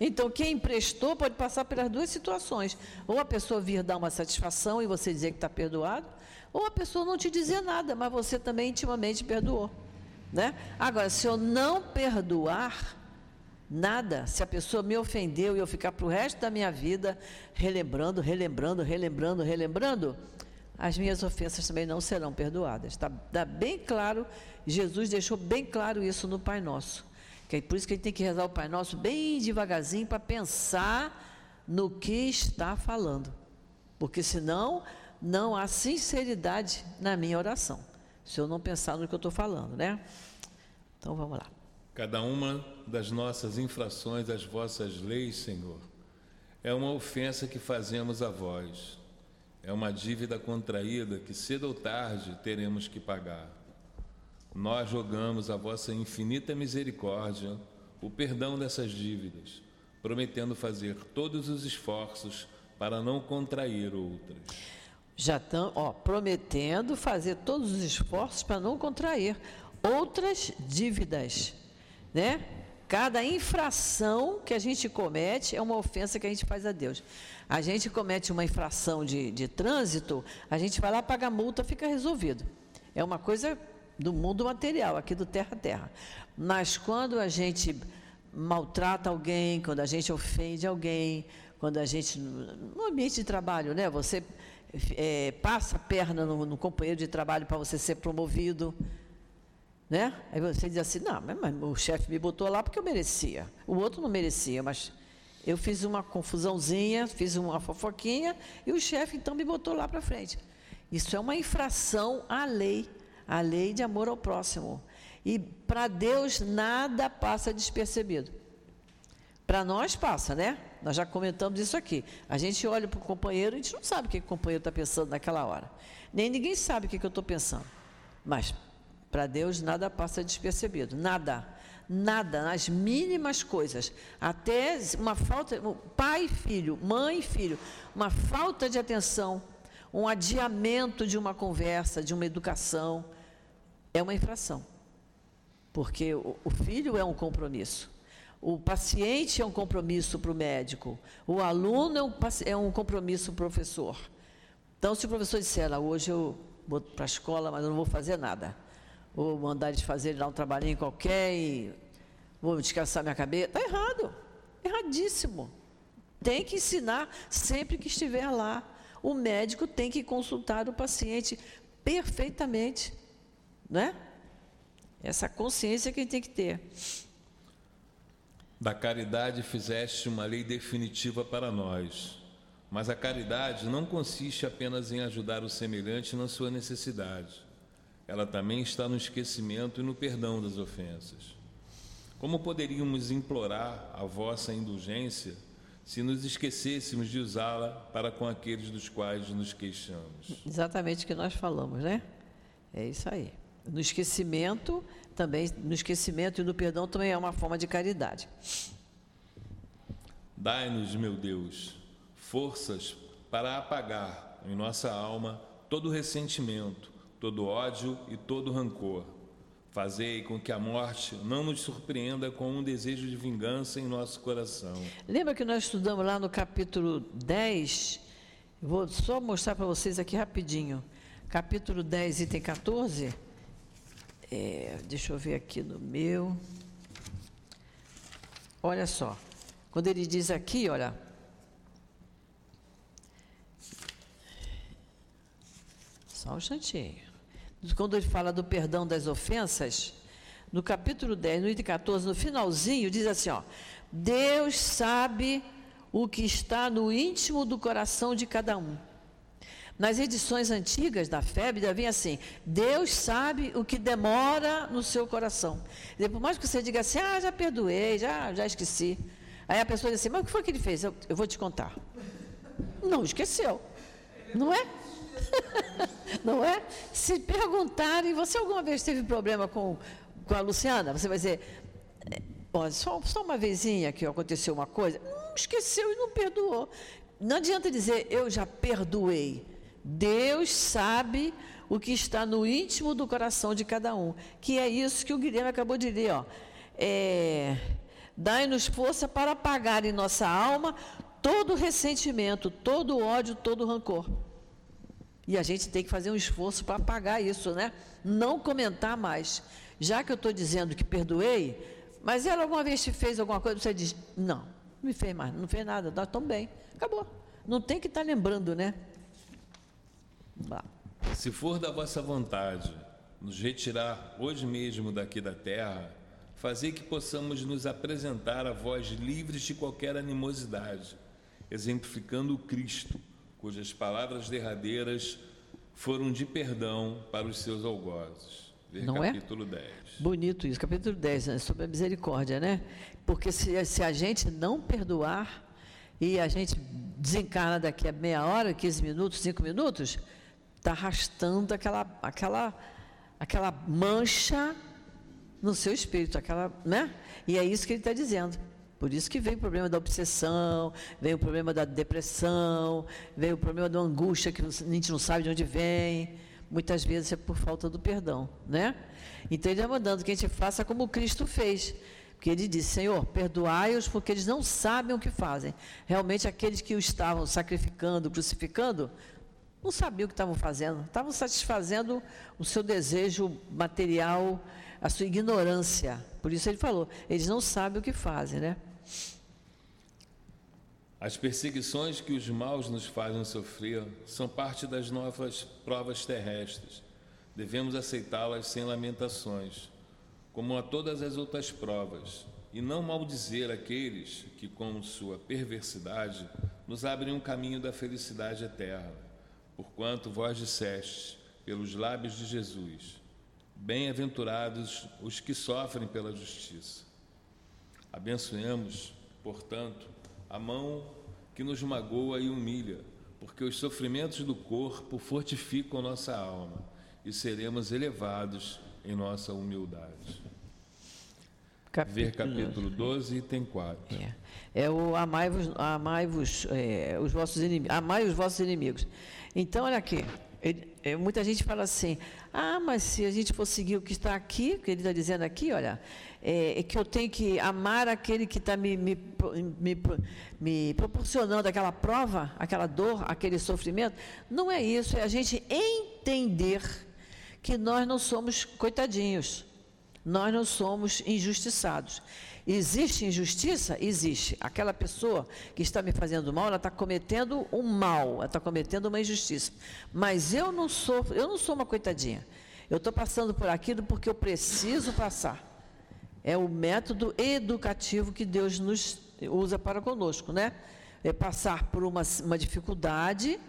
Então, quem emprestou pode passar pelas duas situações. Ou a pessoa vir dar uma satisfação e você dizer que está perdoado, ou a pessoa não te dizer nada, mas você também intimamente perdoou. Né? Agora, se eu não perdoar nada, se a pessoa me ofendeu e eu ficar para o resto da minha vida relembrando, relembrando, relembrando, relembrando, as minhas ofensas também não serão perdoadas. Está tá bem claro, Jesus deixou bem claro isso no Pai Nosso. Que é por isso que a gente tem que rezar o Pai Nosso bem devagarzinho para pensar no que está falando. Porque senão não há sinceridade na minha oração. Se eu não pensar no que eu estou falando, né? Então vamos lá. Cada uma das nossas infrações às vossas leis, Senhor, é uma ofensa que fazemos a vós. É uma dívida contraída que cedo ou tarde teremos que pagar nós rogamos a vossa infinita misericórdia o perdão dessas dívidas, prometendo fazer todos os esforços para não contrair outras. Já estão, ó, prometendo fazer todos os esforços para não contrair outras dívidas, né? Cada infração que a gente comete é uma ofensa que a gente faz a Deus. A gente comete uma infração de, de trânsito, a gente vai lá, paga multa, fica resolvido. É uma coisa do mundo material, aqui do terra a terra. Mas quando a gente maltrata alguém, quando a gente ofende alguém, quando a gente, no ambiente de trabalho, né? Você é, passa a perna no, no companheiro de trabalho para você ser promovido, né? Aí você diz assim, não, mas, o chefe me botou lá porque eu merecia. O outro não merecia, mas eu fiz uma confusãozinha, fiz uma fofoquinha e o chefe então me botou lá para frente. Isso é uma infração à lei, à lei de amor ao próximo. E para Deus nada passa despercebido. Para nós passa, né? Nós já comentamos isso aqui. A gente olha para o companheiro, a gente não sabe o que o companheiro está pensando naquela hora. Nem ninguém sabe o que, que eu estou pensando. Mas para Deus nada passa despercebido. Nada. Nada, nas mínimas coisas. Até uma falta, pai e filho, mãe e filho, uma falta de atenção, um adiamento de uma conversa, de uma educação, é uma infração. Porque o, filho é um compromisso. O paciente é um compromisso para o médico. O aluno é um, é um compromisso para o professor. Então, se o professor disser, ah, hoje eu vou para a escola, mas eu não vou fazer nada ou mandar eles fazerem lá um trabalhinho qualquer e vou descansar minha cabeça. Está errado. Erradíssimo. Tem que ensinar sempre que estiver lá. O médico tem que consultar o paciente perfeitamente. Né? Essa consciência que tem que ter. Da caridade fizeste uma lei definitiva para nós. Mas a caridade não consiste apenas em ajudar o semelhante na sua necessidade ela também está no esquecimento e no perdão das ofensas. Como poderíamos implorar a vossa indulgência se nos esquecêssemos de usá-la para com aqueles dos quais nos queixamos? Exatamente o que nós falamos, né? É isso aí. No esquecimento também, no esquecimento e no perdão também é uma forma de caridade. Dai-nos, meu Deus, forças para apagar em nossa alma todo ressentimento, todo ódio e todo rancor. Fazei com que a morte não nos surpreenda com um desejo de vingança em nosso coração. Lembra que nós estudamos lá no capítulo 10? Vou só mostrar para vocês aqui rapidinho. Capítulo 10, item 14. É, deixa eu ver aqui no meu. Olha só. Quando ele diz aqui, olha, Só um instantinho. Quando ele fala do perdão das ofensas, no capítulo 10, no item 14, no finalzinho, diz assim: ó, Deus sabe o que está no íntimo do coração de cada um. Nas edições antigas da FEB, vinha assim: Deus sabe o que demora no seu coração. E por mais que você diga assim, ah, já perdoei, já, já esqueci. Aí a pessoa diz assim: mas o que foi que ele fez? Eu, eu vou te contar. Não esqueceu. Não é? Não é? Se perguntarem, você alguma vez teve problema com, com a Luciana? Você vai dizer, olha, só, só uma vezinha que aconteceu uma coisa, não esqueceu e não perdoou. Não adianta dizer, eu já perdoei. Deus sabe o que está no íntimo do coração de cada um. Que é isso que o Guilherme acabou de ler. Ó. É, Dai-nos força para apagar em nossa alma todo ressentimento, todo ódio, todo rancor. E a gente tem que fazer um esforço para apagar isso, né? Não comentar mais. Já que eu estou dizendo que perdoei, mas ela alguma vez te fez alguma coisa, você diz, não, não me fez mais, não fez nada, nós estamos bem. Acabou. Não tem que estar tá lembrando, né? Se for da vossa vontade nos retirar hoje mesmo daqui da terra, fazer que possamos nos apresentar a vós livres de qualquer animosidade, exemplificando o Cristo cujas palavras derradeiras foram de perdão para os seus algozes. Ver Não é? capítulo é? 10. Bonito isso, capítulo 10, né? sobre a misericórdia, né? Porque se, se a gente não perdoar e a gente desencarna daqui a meia hora, 15 minutos, 5 minutos, está arrastando aquela, aquela, aquela mancha no seu espírito, aquela, né? E é isso que ele está dizendo. Por isso que vem o problema da obsessão, vem o problema da depressão, vem o problema da angústia que a gente não sabe de onde vem. Muitas vezes é por falta do perdão, né? Então ele está mandando que a gente faça como Cristo fez. Porque ele disse: Senhor, perdoai-os porque eles não sabem o que fazem. Realmente, aqueles que o estavam sacrificando, crucificando, não sabiam o que estavam fazendo, estavam satisfazendo o seu desejo material, a sua ignorância. Por isso ele falou: eles não sabem o que fazem, né? As perseguições que os maus nos fazem sofrer são parte das novas provas terrestres. Devemos aceitá-las sem lamentações, como a todas as outras provas, e não maldizer aqueles que, com sua perversidade, nos abrem um caminho da felicidade eterna. Porquanto vós disseste, pelos lábios de Jesus, bem-aventurados os que sofrem pela justiça. Abençoemos, portanto, a mão que nos magoa e humilha, porque os sofrimentos do corpo fortificam nossa alma e seremos elevados em nossa humildade. Capítulo, Ver capítulo 12, item 4. É, é o amai-vos, amai-vos é, os vossos inimigos, amai os vossos inimigos. Então, olha aqui, ele, é, muita gente fala assim, ah, mas se a gente for seguir o que está aqui, que ele está dizendo aqui, olha, é, é, que eu tenho que amar aquele que está me, me, me, me proporcionando aquela prova, aquela dor, aquele sofrimento. Não é isso, é a gente entender que nós não somos coitadinhos, nós não somos injustiçados. Existe injustiça? Existe. Aquela pessoa que está me fazendo mal, ela está cometendo um mal, ela está cometendo uma injustiça. Mas eu não sou, eu não sou uma coitadinha. Eu estou passando por aquilo porque eu preciso passar. É o método educativo que Deus nos usa para conosco, né? É passar por uma, uma dificuldade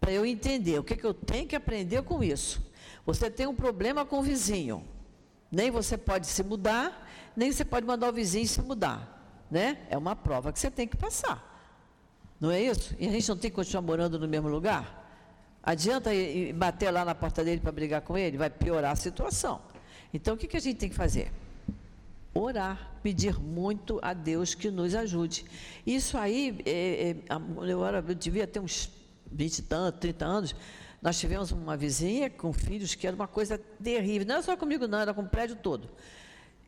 para eu entender o que, que eu tenho que aprender com isso. Você tem um problema com o vizinho, nem você pode se mudar, nem você pode mandar o vizinho se mudar. Né? É uma prova que você tem que passar. Não é isso? E a gente não tem que continuar morando no mesmo lugar? Adianta bater lá na porta dele para brigar com ele? Vai piorar a situação. Então, o que, que a gente tem que fazer? Orar, pedir muito a Deus que nos ajude. Isso aí, é, é, eu, era, eu devia ter uns 20 e tantos, 30 anos, nós tivemos uma vizinha com filhos que era uma coisa terrível. Não era só comigo, não, era com o prédio todo.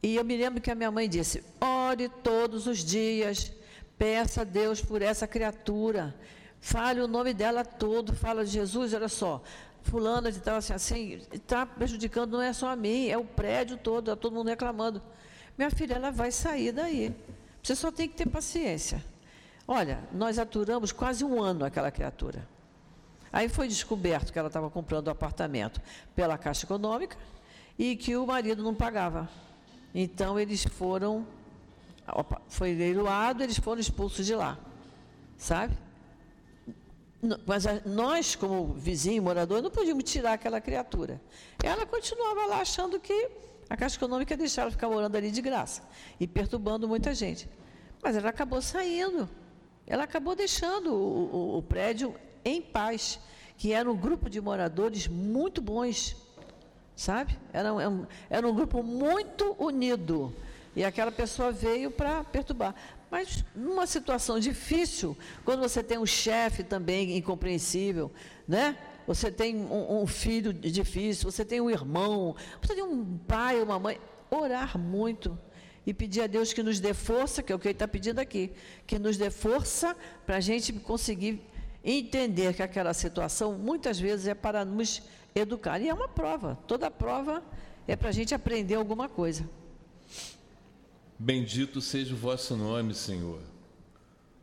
E eu me lembro que a minha mãe disse: ore todos os dias, peça a Deus por essa criatura, fale o nome dela todo, fala de Jesus, olha só. Fulana estava assim, assim, está prejudicando não é só a mim, é o prédio todo, está todo mundo reclamando. Minha filha, ela vai sair daí. Você só tem que ter paciência. Olha, nós aturamos quase um ano aquela criatura. Aí foi descoberto que ela estava comprando o um apartamento pela Caixa Econômica e que o marido não pagava. Então eles foram, opa, foi leiloado, eles foram expulsos de lá, sabe? Mas a, nós, como vizinho, morador, não podíamos tirar aquela criatura. Ela continuava lá achando que a Caixa Econômica ia deixar ela ficar morando ali de graça e perturbando muita gente. Mas ela acabou saindo. Ela acabou deixando o, o, o prédio em paz, que era um grupo de moradores muito bons sabe? Era um, era um grupo muito unido. E aquela pessoa veio para perturbar. Mas numa situação difícil, quando você tem um chefe também incompreensível, né? Você tem um, um, filho difícil, você tem um irmão, você tem um pai, uma mãe, orar muito e pedir a Deus que nos dê força, que é o que ele está pedindo aqui, que nos dê força para a gente conseguir entender que aquela situação muitas vezes é para nos educar. E é uma prova, toda prova é para a gente aprender alguma coisa. Bendito seja o vosso nome, Senhor,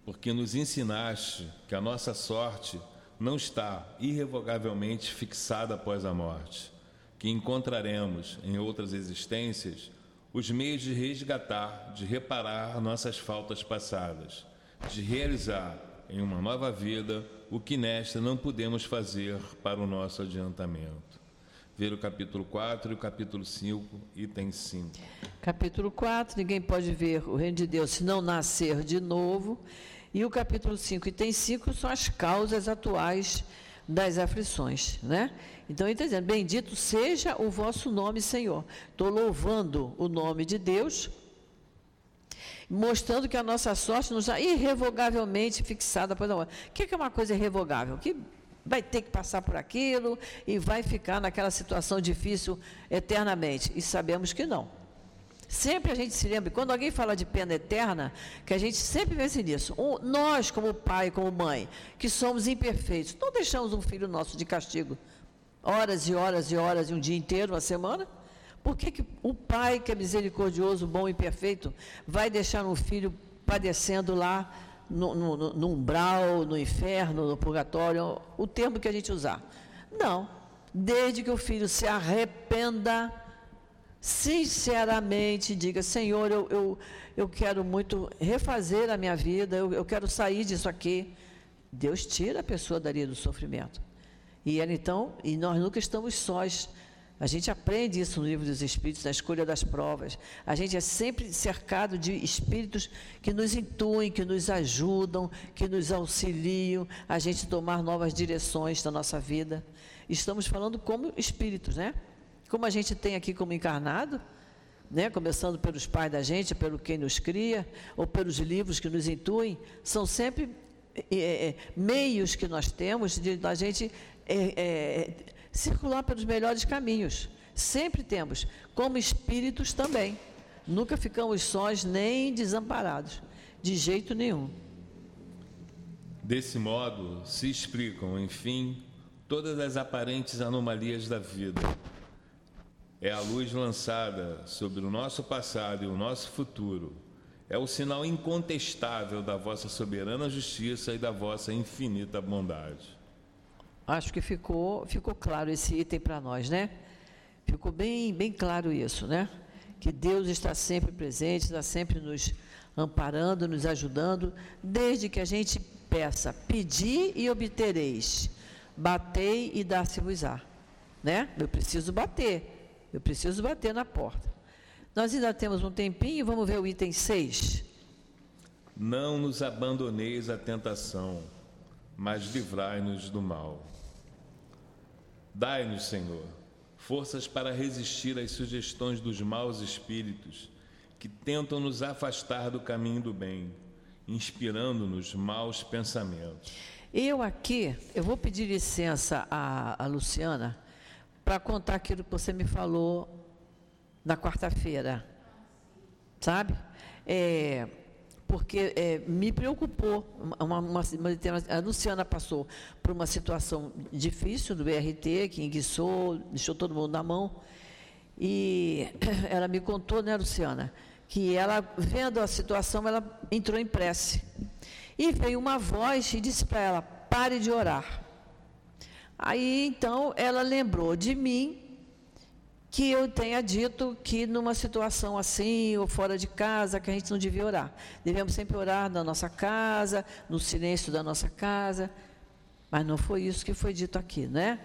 porque nos ensinaste que a nossa sorte não está irrevogavelmente fixada após a morte, que encontraremos em outras existências os meios de resgatar, de reparar nossas faltas passadas, de realizar em uma nova vida o que nesta não podemos fazer para o nosso adiantamento. Ver o capítulo 4 e o capítulo 5, item 5. Capítulo 4, ninguém pode ver o reino de Deus se não nascer de novo. E o capítulo 5, item 5, são as causas atuais das aflições, né? Então ele está dizendo, bendito seja o vosso nome, Senhor. Estou louvando o nome de Deus mostrando que a nossa sorte não está irrevogavelmente fixada por O que é uma coisa irrevogável? Que vai ter que passar por aquilo e vai ficar naquela situação difícil eternamente. E sabemos que não. Sempre a gente se lembra, quando alguém fala de pena eterna, que a gente sempre pensa nisso. Nós, como pai, como mãe, que somos imperfeitos, não deixamos um filho nosso de castigo horas e horas e horas, e um dia inteiro, uma semana? Por que, que o pai, que é misericordioso, bom e perfeito, vai deixar um filho padecendo lá no, no, no umbral, no inferno, no purgatório, o termo que a gente usar? Não. Desde que o filho se arrependa sinceramente diga: Senhor, eu, eu, eu quero muito refazer a minha vida, eu, eu quero sair disso aqui. Deus tira a pessoa dali do sofrimento. E ela então, e nós nunca estamos sós. A gente aprende isso no livro dos Espíritos, na escolha das provas. A gente é sempre cercado de espíritos que nos intuem, que nos ajudam, que nos auxiliam a gente tomar novas direções da nossa vida. Estamos falando como espíritos, né? Como a gente tem aqui como encarnado, né, começando pelos pais da gente, pelo quem nos cria, ou pelos livros que nos intuem, são sempre é, meios que nós temos de a gente é, circular pelos melhores caminhos. Sempre temos, como espíritos também. Nunca ficamos sós nem desamparados, de jeito nenhum. Desse modo, se explicam, enfim, todas as aparentes anomalias da vida é a luz lançada sobre o nosso passado e o nosso futuro. É o sinal incontestável da vossa soberana justiça e da vossa infinita bondade. Acho que ficou, ficou claro esse item para nós, né? Ficou bem, bem claro isso, né? Que Deus está sempre presente, está sempre nos amparando, nos ajudando, desde que a gente peça, pedir e obtereis, batei e dar-se-vos-á, né? Eu preciso bater, eu preciso bater na porta. Nós ainda temos um tempinho, vamos ver o item 6. Não nos abandoneis à tentação, mas livrai-nos do mal. Dai-nos, Senhor, forças para resistir às sugestões dos maus espíritos que tentam nos afastar do caminho do bem, inspirando-nos maus pensamentos. Eu aqui, eu vou pedir licença à, à Luciana para contar aquilo que você me falou na quarta-feira, sabe? É, porque é, me preocupou. Uma, uma, uma, a Luciana passou por uma situação difícil do BRT, que enguiçou, deixou todo mundo na mão. E ela me contou, né, Luciana, que ela, vendo a situação, ela entrou em prece. E veio uma voz e disse para ela: pare de orar. Aí então ela lembrou de mim que eu tenha dito que numa situação assim ou fora de casa que a gente não devia orar. Devemos sempre orar na nossa casa, no silêncio da nossa casa. Mas não foi isso que foi dito aqui, né?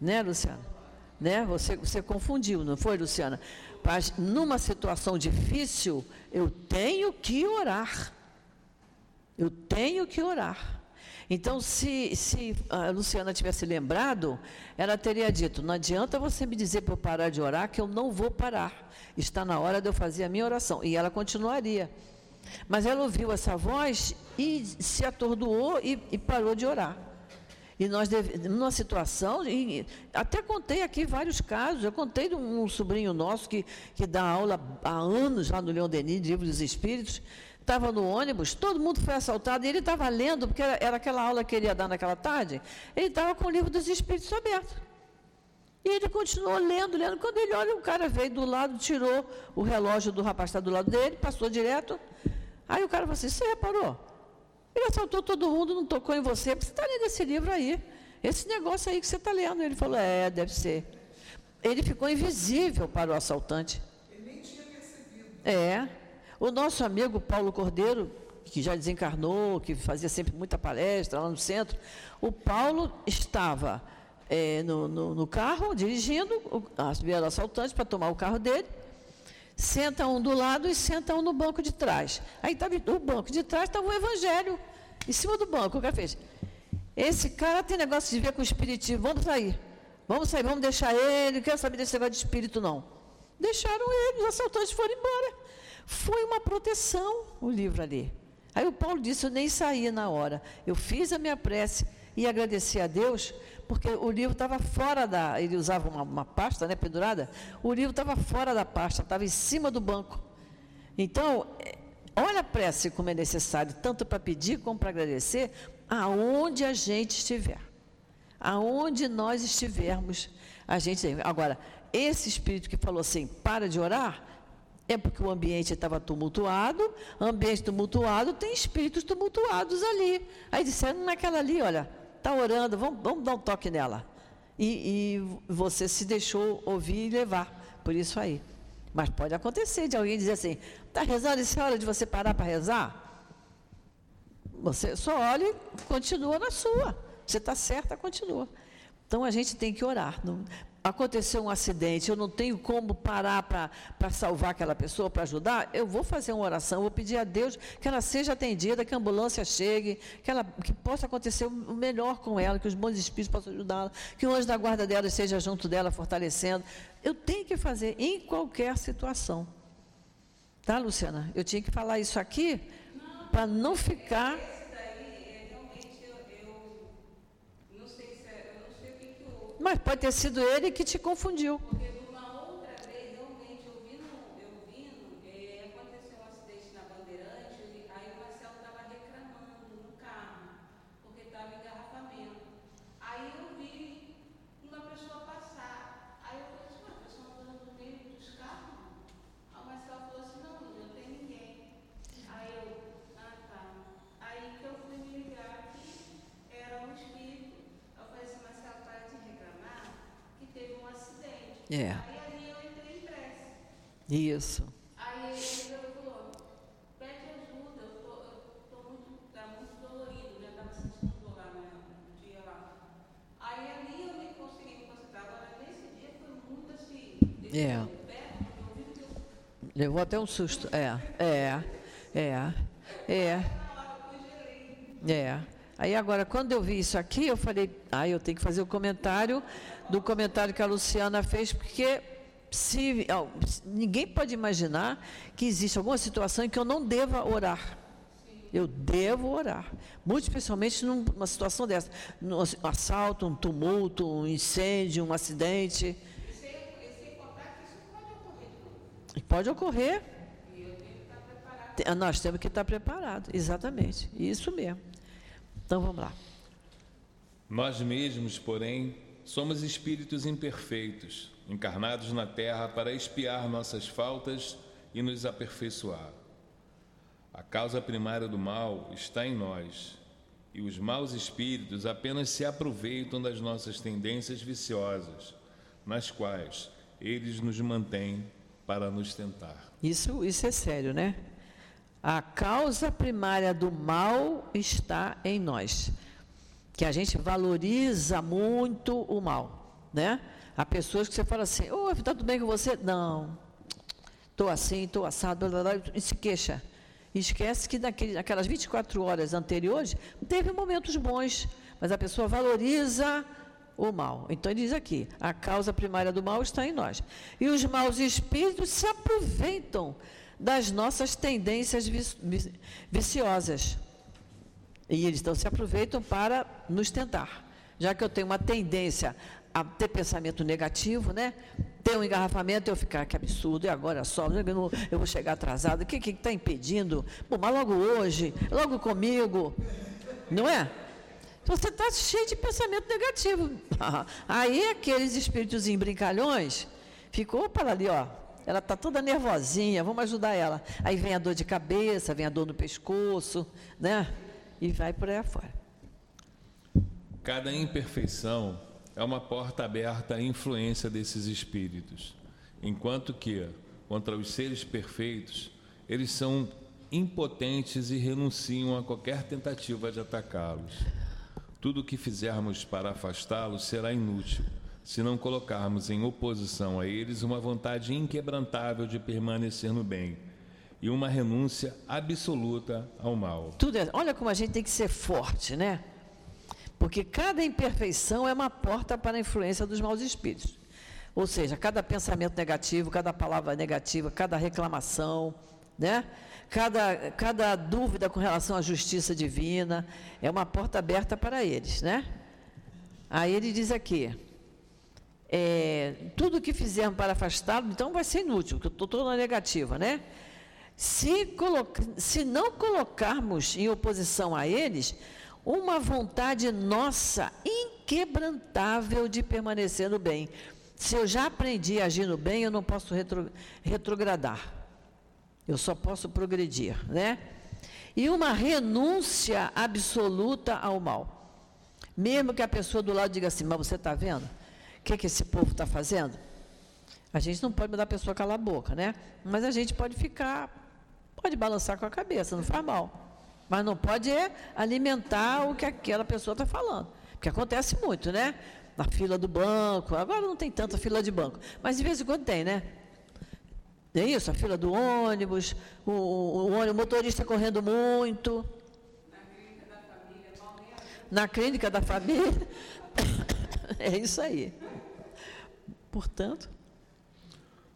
Né, Luciana? Né? Você, você confundiu, não foi, Luciana? Mas numa situação difícil, eu tenho que orar. Eu tenho que orar. Então, se, se a Luciana tivesse lembrado, ela teria dito: não adianta você me dizer para eu parar de orar, que eu não vou parar. Está na hora de eu fazer a minha oração. E ela continuaria. Mas ela ouviu essa voz e se atordoou e, e parou de orar. E nós, numa situação, até contei aqui vários casos, eu contei de um sobrinho nosso que, que dá aula há anos lá no Leão Denis, Livro dos Espíritos, estava no ônibus, todo mundo foi assaltado, e ele estava lendo, porque era, era, aquela aula que ele ia dar naquela tarde, ele estava com o livro dos Espíritos aberto. E ele continuou lendo, lendo. Quando ele olha, o cara veio do lado, tirou o relógio do rapaz que está do lado dele, passou direto. Aí o cara falou assim: Você reparou? Ele assaltou todo mundo, não tocou em você, porque você está lendo esse livro aí. Esse negócio aí que você está lendo. Ele falou: É, deve ser. Ele ficou invisível para o assaltante. Ele nem tinha percebido. É. O nosso amigo Paulo Cordeiro, que já desencarnou, que fazia sempre muita palestra lá no centro, o Paulo estava é, no, no, no, carro, dirigindo, vieram assaltantes para tomar o carro dele, senta um do lado e senta um no banco de trás. Aí estava o banco de trás estava o evangelho em cima do banco. O cara fez. Esse cara tem negócio de ver com o espiritismo, vamos sair. Vamos sair, vamos deixar ele, não quero saber desse negócio de espírito, não. Deixaram ele, os assaltantes foram embora. Foi uma proteção o livro ali. Aí o Paulo disse: Eu nem saí na hora. Eu fiz a minha prece, e agradecer a Deus, porque o livro estava fora da. Ele usava uma, uma pasta né, pendurada, o livro estava fora da pasta, estava em cima do banco. Então, é, olha a prece como é necessário, tanto para pedir como para agradecer, aonde a gente estiver. Aonde nós estivermos, a gente. Agora, esse espírito que falou assim, para de orar, é porque o ambiente estava tumultuado, ambiente tumultuado tem espíritos tumultuados ali. Aí disseram naquela ali, olha, está orando, vamos, vamos, dar um toque nela. E, e, você se deixou ouvir e levar, por isso aí. Mas pode acontecer de alguém dizer assim, está rezando, isso é hora de você parar para rezar? Você só olha e continua na sua. Você está certa, continua. Então a gente tem que orar. Aconteceu um acidente, eu não tenho como parar para salvar aquela pessoa, para ajudar, eu vou fazer uma oração, vou pedir a Deus que ela seja atendida, que a ambulância chegue, que, ela, que possa acontecer o melhor com ela, que os bons espíritos possam ajudá-la, que o anjo da guarda dela esteja junto dela, fortalecendo. Eu tenho que fazer em qualquer situação. Tá, Luciana? Eu tinha que falar isso aqui para não ficar Mas pode ter sido ele que te confundiu. Porque uma outra vez, realmente, ouvindo, eu ouvindo, é, aconteceu um acidente na Bandeirante, e aí o Marcelo estava reclamando no carro, porque estava engarrafamento. Aí eu vi uma pessoa passar. Aí eu falei assim, mas a pessoa andando no meio dos carros? Aí o Marcelo falou assim, não, não tem ninguém. Aí eu, ah tá. Aí que eu fui me ligar que era um espírito. Eu falei assim, Marcelo, para de reclamar que teve um acidente. É. Aí ali eu entrei em prece. Isso. Aí ele falou, pede ajuda, eu tô, eu tô muito, tá muito dolorido, né? Tava sentindo dor lá né, no dia lá. Aí ali eu nem consegui me concentrar. Agora nesse dia foi muito assim. É. perto, eu ouvi que eu Levou até um susto. É, é, é, é. É. Aí agora, quando eu vi isso aqui, eu falei, ah, eu tenho que fazer o comentário do comentário que a Luciana fez, porque se, ó, ninguém pode imaginar que existe alguma situação em que eu não deva orar. Eu devo orar. Muito especialmente numa situação dessa. Um assalto, um tumulto, um incêndio, um acidente. E Pode ocorrer. Te- Nós temos que estar preparados, exatamente. Isso mesmo. Então vamos lá. Nós mesmos, porém, somos espíritos imperfeitos, encarnados na terra para expiar nossas faltas e nos aperfeiçoar. A causa primária do mal está em nós, e os maus espíritos apenas se aproveitam das nossas tendências viciosas, nas quais eles nos mantêm para nos tentar. Isso, isso é sério, né? A causa primária do mal está em nós. Que a gente valoriza muito o mal, né? Há pessoas que você fala assim, ô, está tudo bem com você? Não, estou assim, estou assado, blá, blá, blá, e se queixa. E esquece que naquele, naquelas 24 horas anteriores, teve momentos bons, mas a pessoa valoriza o mal. Então ele diz aqui, a causa primária do mal está em nós. E os maus espíritos se aproveitam das nossas tendências vici- vi- viciosas. E eles então se aproveitam para nos tentar. Já que eu tenho uma tendência a ter pensamento negativo, né? Ter um engarrafamento, eu ficar, que absurdo, e agora só, eu vou chegar atrasado, o que está impedindo? Bom, mas logo hoje, logo comigo, não é? Você está cheio de pensamento negativo. Aí aqueles espíritos brincalhões, ficou para ali, ó. Ela está toda nervosinha, vamos ajudar ela. Aí vem a dor de cabeça, vem a dor no pescoço, né? E vai por aí afora. Cada imperfeição é uma porta aberta à influência desses espíritos, enquanto que, contra os seres perfeitos, eles são impotentes e renunciam a qualquer tentativa de atacá-los. Tudo o que fizermos para afastá-los será inútil, se não colocarmos em oposição a eles uma vontade inquebrantável de permanecer no bem e uma renúncia absoluta ao mal. Tudo é, olha como a gente tem que ser forte, né? Porque cada imperfeição é uma porta para a influência dos maus espíritos. Ou seja, cada pensamento negativo, cada palavra negativa, cada reclamação, né? Cada, cada dúvida com relação à justiça divina é uma porta aberta para eles, né? Aí ele diz aqui, é, tudo que fizermos para afastá-lo, então vai ser inútil, porque eu estou na negativa, né? Se, se não colocarmos em oposição a eles uma vontade nossa inquebrantável de permanecer no bem. Se eu já aprendi a agir no bem, eu não posso retro, retrogradar. Eu só posso progredir, né? E uma renúncia absoluta ao mal. Mesmo que a pessoa do lado diga assim, mas você está vendo? O que, que esse povo está fazendo? A gente não pode mandar a pessoa calar a boca, né? Mas a gente pode ficar, pode balançar com a cabeça, não faz mal. Mas não pode alimentar o que aquela pessoa está falando. Porque acontece muito, né? Na fila do banco, agora não tem tanta fila de banco, mas de vez em quando tem, né? É isso, a fila do ônibus, o, o, o, motorista correndo muito. Na clínica da família. é isso aí. Portanto.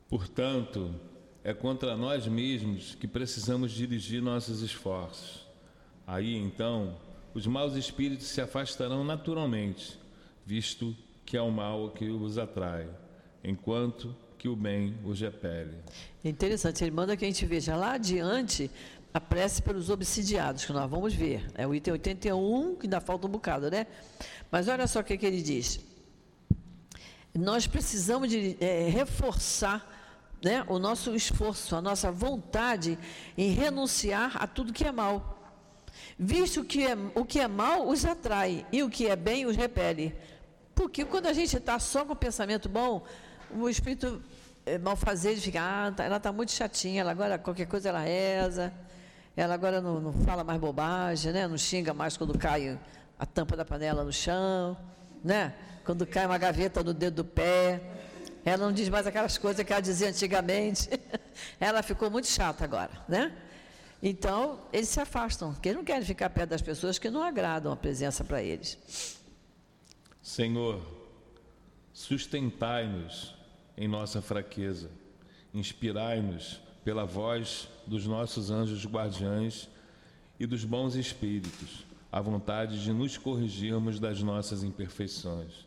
Portanto, é contra nós mesmos que precisamos dirigir nossos esforços. Aí então, os maus espíritos se afastarão naturalmente, visto que é o mal que os atrai, enquanto que o bem os repele. É interessante, ele manda que a gente veja lá adiante a prece pelos obsidiados, que nós vamos ver. É o item 81, que ainda falta um bocado, né? Mas olha só o que, que ele diz. Nós precisamos de é, reforçar né, o nosso esforço, a nossa vontade em renunciar a tudo que é mal visto que é, o que é mal os atrai e o que é bem os repele. Porque quando a gente está só com o pensamento bom, o espírito é, malfazejo fica, ah, tá, ela está muito chatinha, ela agora qualquer coisa ela reza, ela agora não, não fala mais bobagem, né? não xinga mais quando cai a tampa da panela no chão, né? quando cai uma gaveta no dedo do pé. Ela não diz mais aquelas coisas que ela dizia antigamente. ela ficou muito chata agora, né? Então, eles se afastam, porque eles não querem ficar perto das pessoas que não agradam a presença para eles. Senhor, sustentai-nos em nossa fraqueza, inspirai-nos pela voz dos nossos anjos guardiães e dos bons espíritos, a vontade de nos corrigirmos das nossas imperfeições,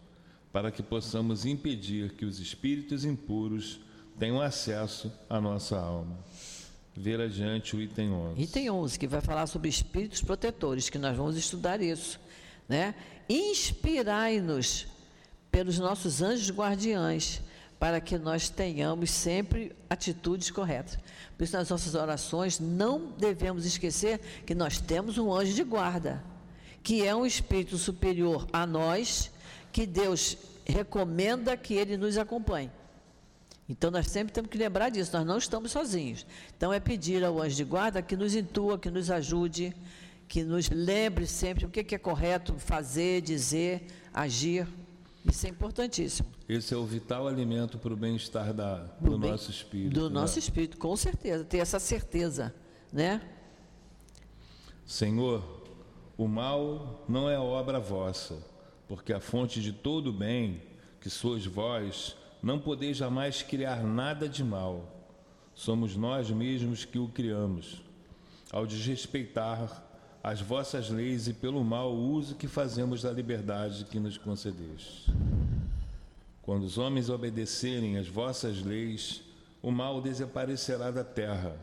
para que possamos impedir que os espíritos impuros tenham acesso à nossa alma ver adiante o item 11. Item 11, que vai falar sobre espíritos protetores, que nós vamos estudar isso. Né? Inspirai-nos pelos nossos anjos guardiães, para que nós tenhamos sempre atitudes corretas. Por isso, nas nossas orações, não devemos esquecer que nós temos um anjo de guarda, que é um espírito superior a nós, que Deus recomenda que ele nos acompanhe. Então nós sempre temos que lembrar disso, nós não estamos sozinhos. Então é pedir ao anjo de guarda que nos intua, que nos ajude, que nos lembre sempre o que é correto fazer, dizer, agir. Isso é importantíssimo. Esse é o vital alimento para o bem-estar do, do bem, nosso espírito. Do né? nosso espírito, com certeza, ter essa certeza, né? Senhor, o mal não é obra vossa, porque a fonte de todo o bem, que sois vós, não podeis jamais criar nada de mal. Somos nós mesmos que o criamos, ao desrespeitar as vossas leis e pelo mau uso que fazemos da liberdade que nos concedeste. Quando os homens obedecerem às vossas leis, o mal desaparecerá da terra,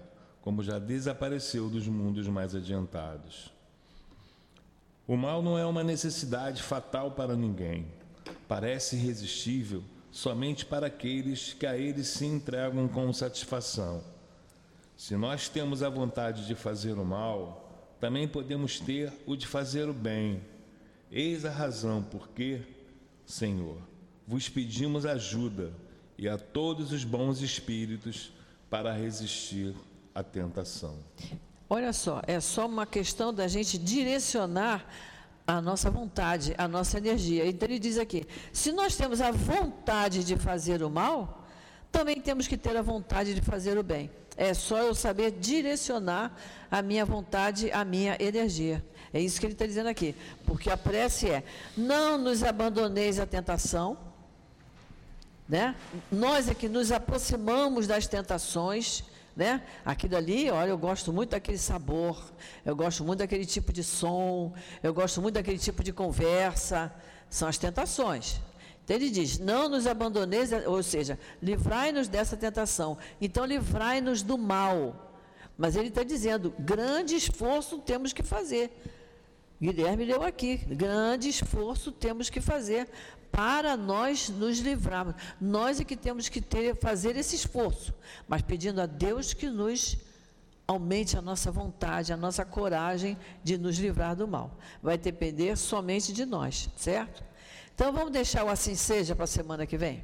como já desapareceu dos mundos mais adiantados. O mal não é uma necessidade fatal para ninguém. Parece irresistível somente para aqueles que a ele se entregam com satisfação. Se nós temos a vontade de fazer o mal, também podemos ter o de fazer o bem. Eis a razão por que, Senhor, vos pedimos ajuda e a todos os bons espíritos para resistir à tentação. Olha só, é só uma questão da gente direcionar a nossa vontade, a nossa energia. Então ele diz aqui: se nós temos a vontade de fazer o mal, também temos que ter a vontade de fazer o bem. É só eu saber direcionar a minha vontade, a minha energia. É isso que ele está dizendo aqui. Porque a prece é: não nos abandoneis à tentação. Né? Nós é que nos aproximamos das tentações, né? Aquilo ali, olha, eu gosto muito daquele sabor, eu gosto muito daquele tipo de som, eu gosto muito daquele tipo de conversa. São as tentações. Então ele diz: Não nos abandoneis, ou seja, livrai-nos dessa tentação. Então, livrai-nos do mal. Mas ele está dizendo: grande esforço temos que fazer. Guilherme leu aqui: grande esforço temos que fazer para nós nos livrarmos. Nós é que temos que ter, fazer esse esforço, mas pedindo a Deus que nos aumente a nossa vontade, a nossa coragem de nos livrar do mal. Vai depender somente de nós, certo? Então vamos deixar o assim seja para a semana que vem?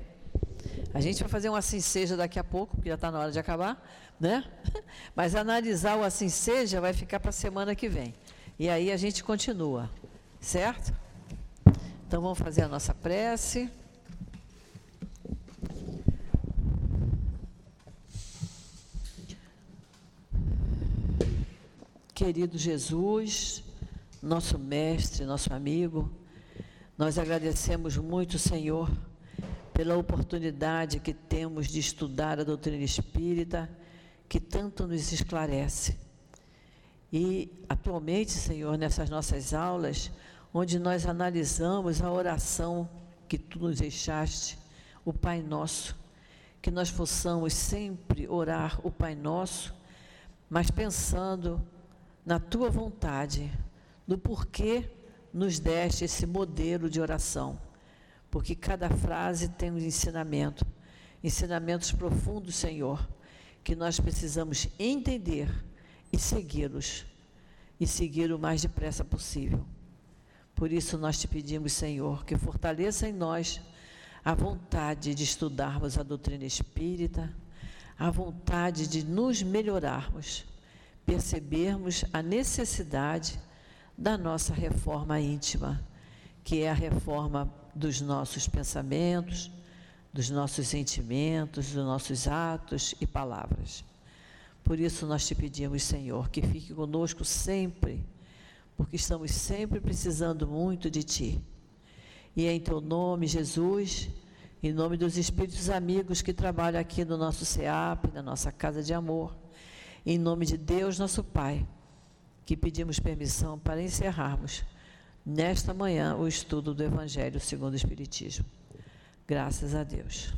A gente vai fazer um assim seja daqui a pouco, porque já está na hora de acabar, né? Mas analisar o assim seja vai ficar para a semana que vem. E aí a gente continua, certo? Então vamos fazer a nossa prece. Querido Jesus, nosso mestre, nosso amigo, nós agradecemos muito, Senhor, pela oportunidade que temos de estudar a doutrina espírita, que tanto nos esclarece. E atualmente, Senhor, nessas nossas aulas, onde nós analisamos a oração que tu nos deixaste, o Pai Nosso, que nós possamos sempre orar o Pai Nosso, mas pensando na tua vontade, no porquê nos deste esse modelo de oração. Porque cada frase tem um ensinamento, ensinamentos profundos, Senhor, que nós precisamos entender e segui-los, e seguir o mais depressa possível. Por isso nós te pedimos, Senhor, que fortaleça em nós a vontade de estudarmos a doutrina espírita, a vontade de nos melhorarmos percebermos a necessidade da nossa reforma íntima, que é a reforma dos nossos pensamentos, dos nossos sentimentos, dos nossos atos e palavras. Por isso nós te pedimos, Senhor, que fique conosco sempre, porque estamos sempre precisando muito de Ti. E é em Teu nome, Jesus, em nome dos Espíritos amigos que trabalham aqui no nosso SEAP, na nossa casa de amor, em nome de Deus, nosso Pai, que pedimos permissão para encerrarmos nesta manhã o estudo do Evangelho segundo o Espiritismo. Graças a Deus.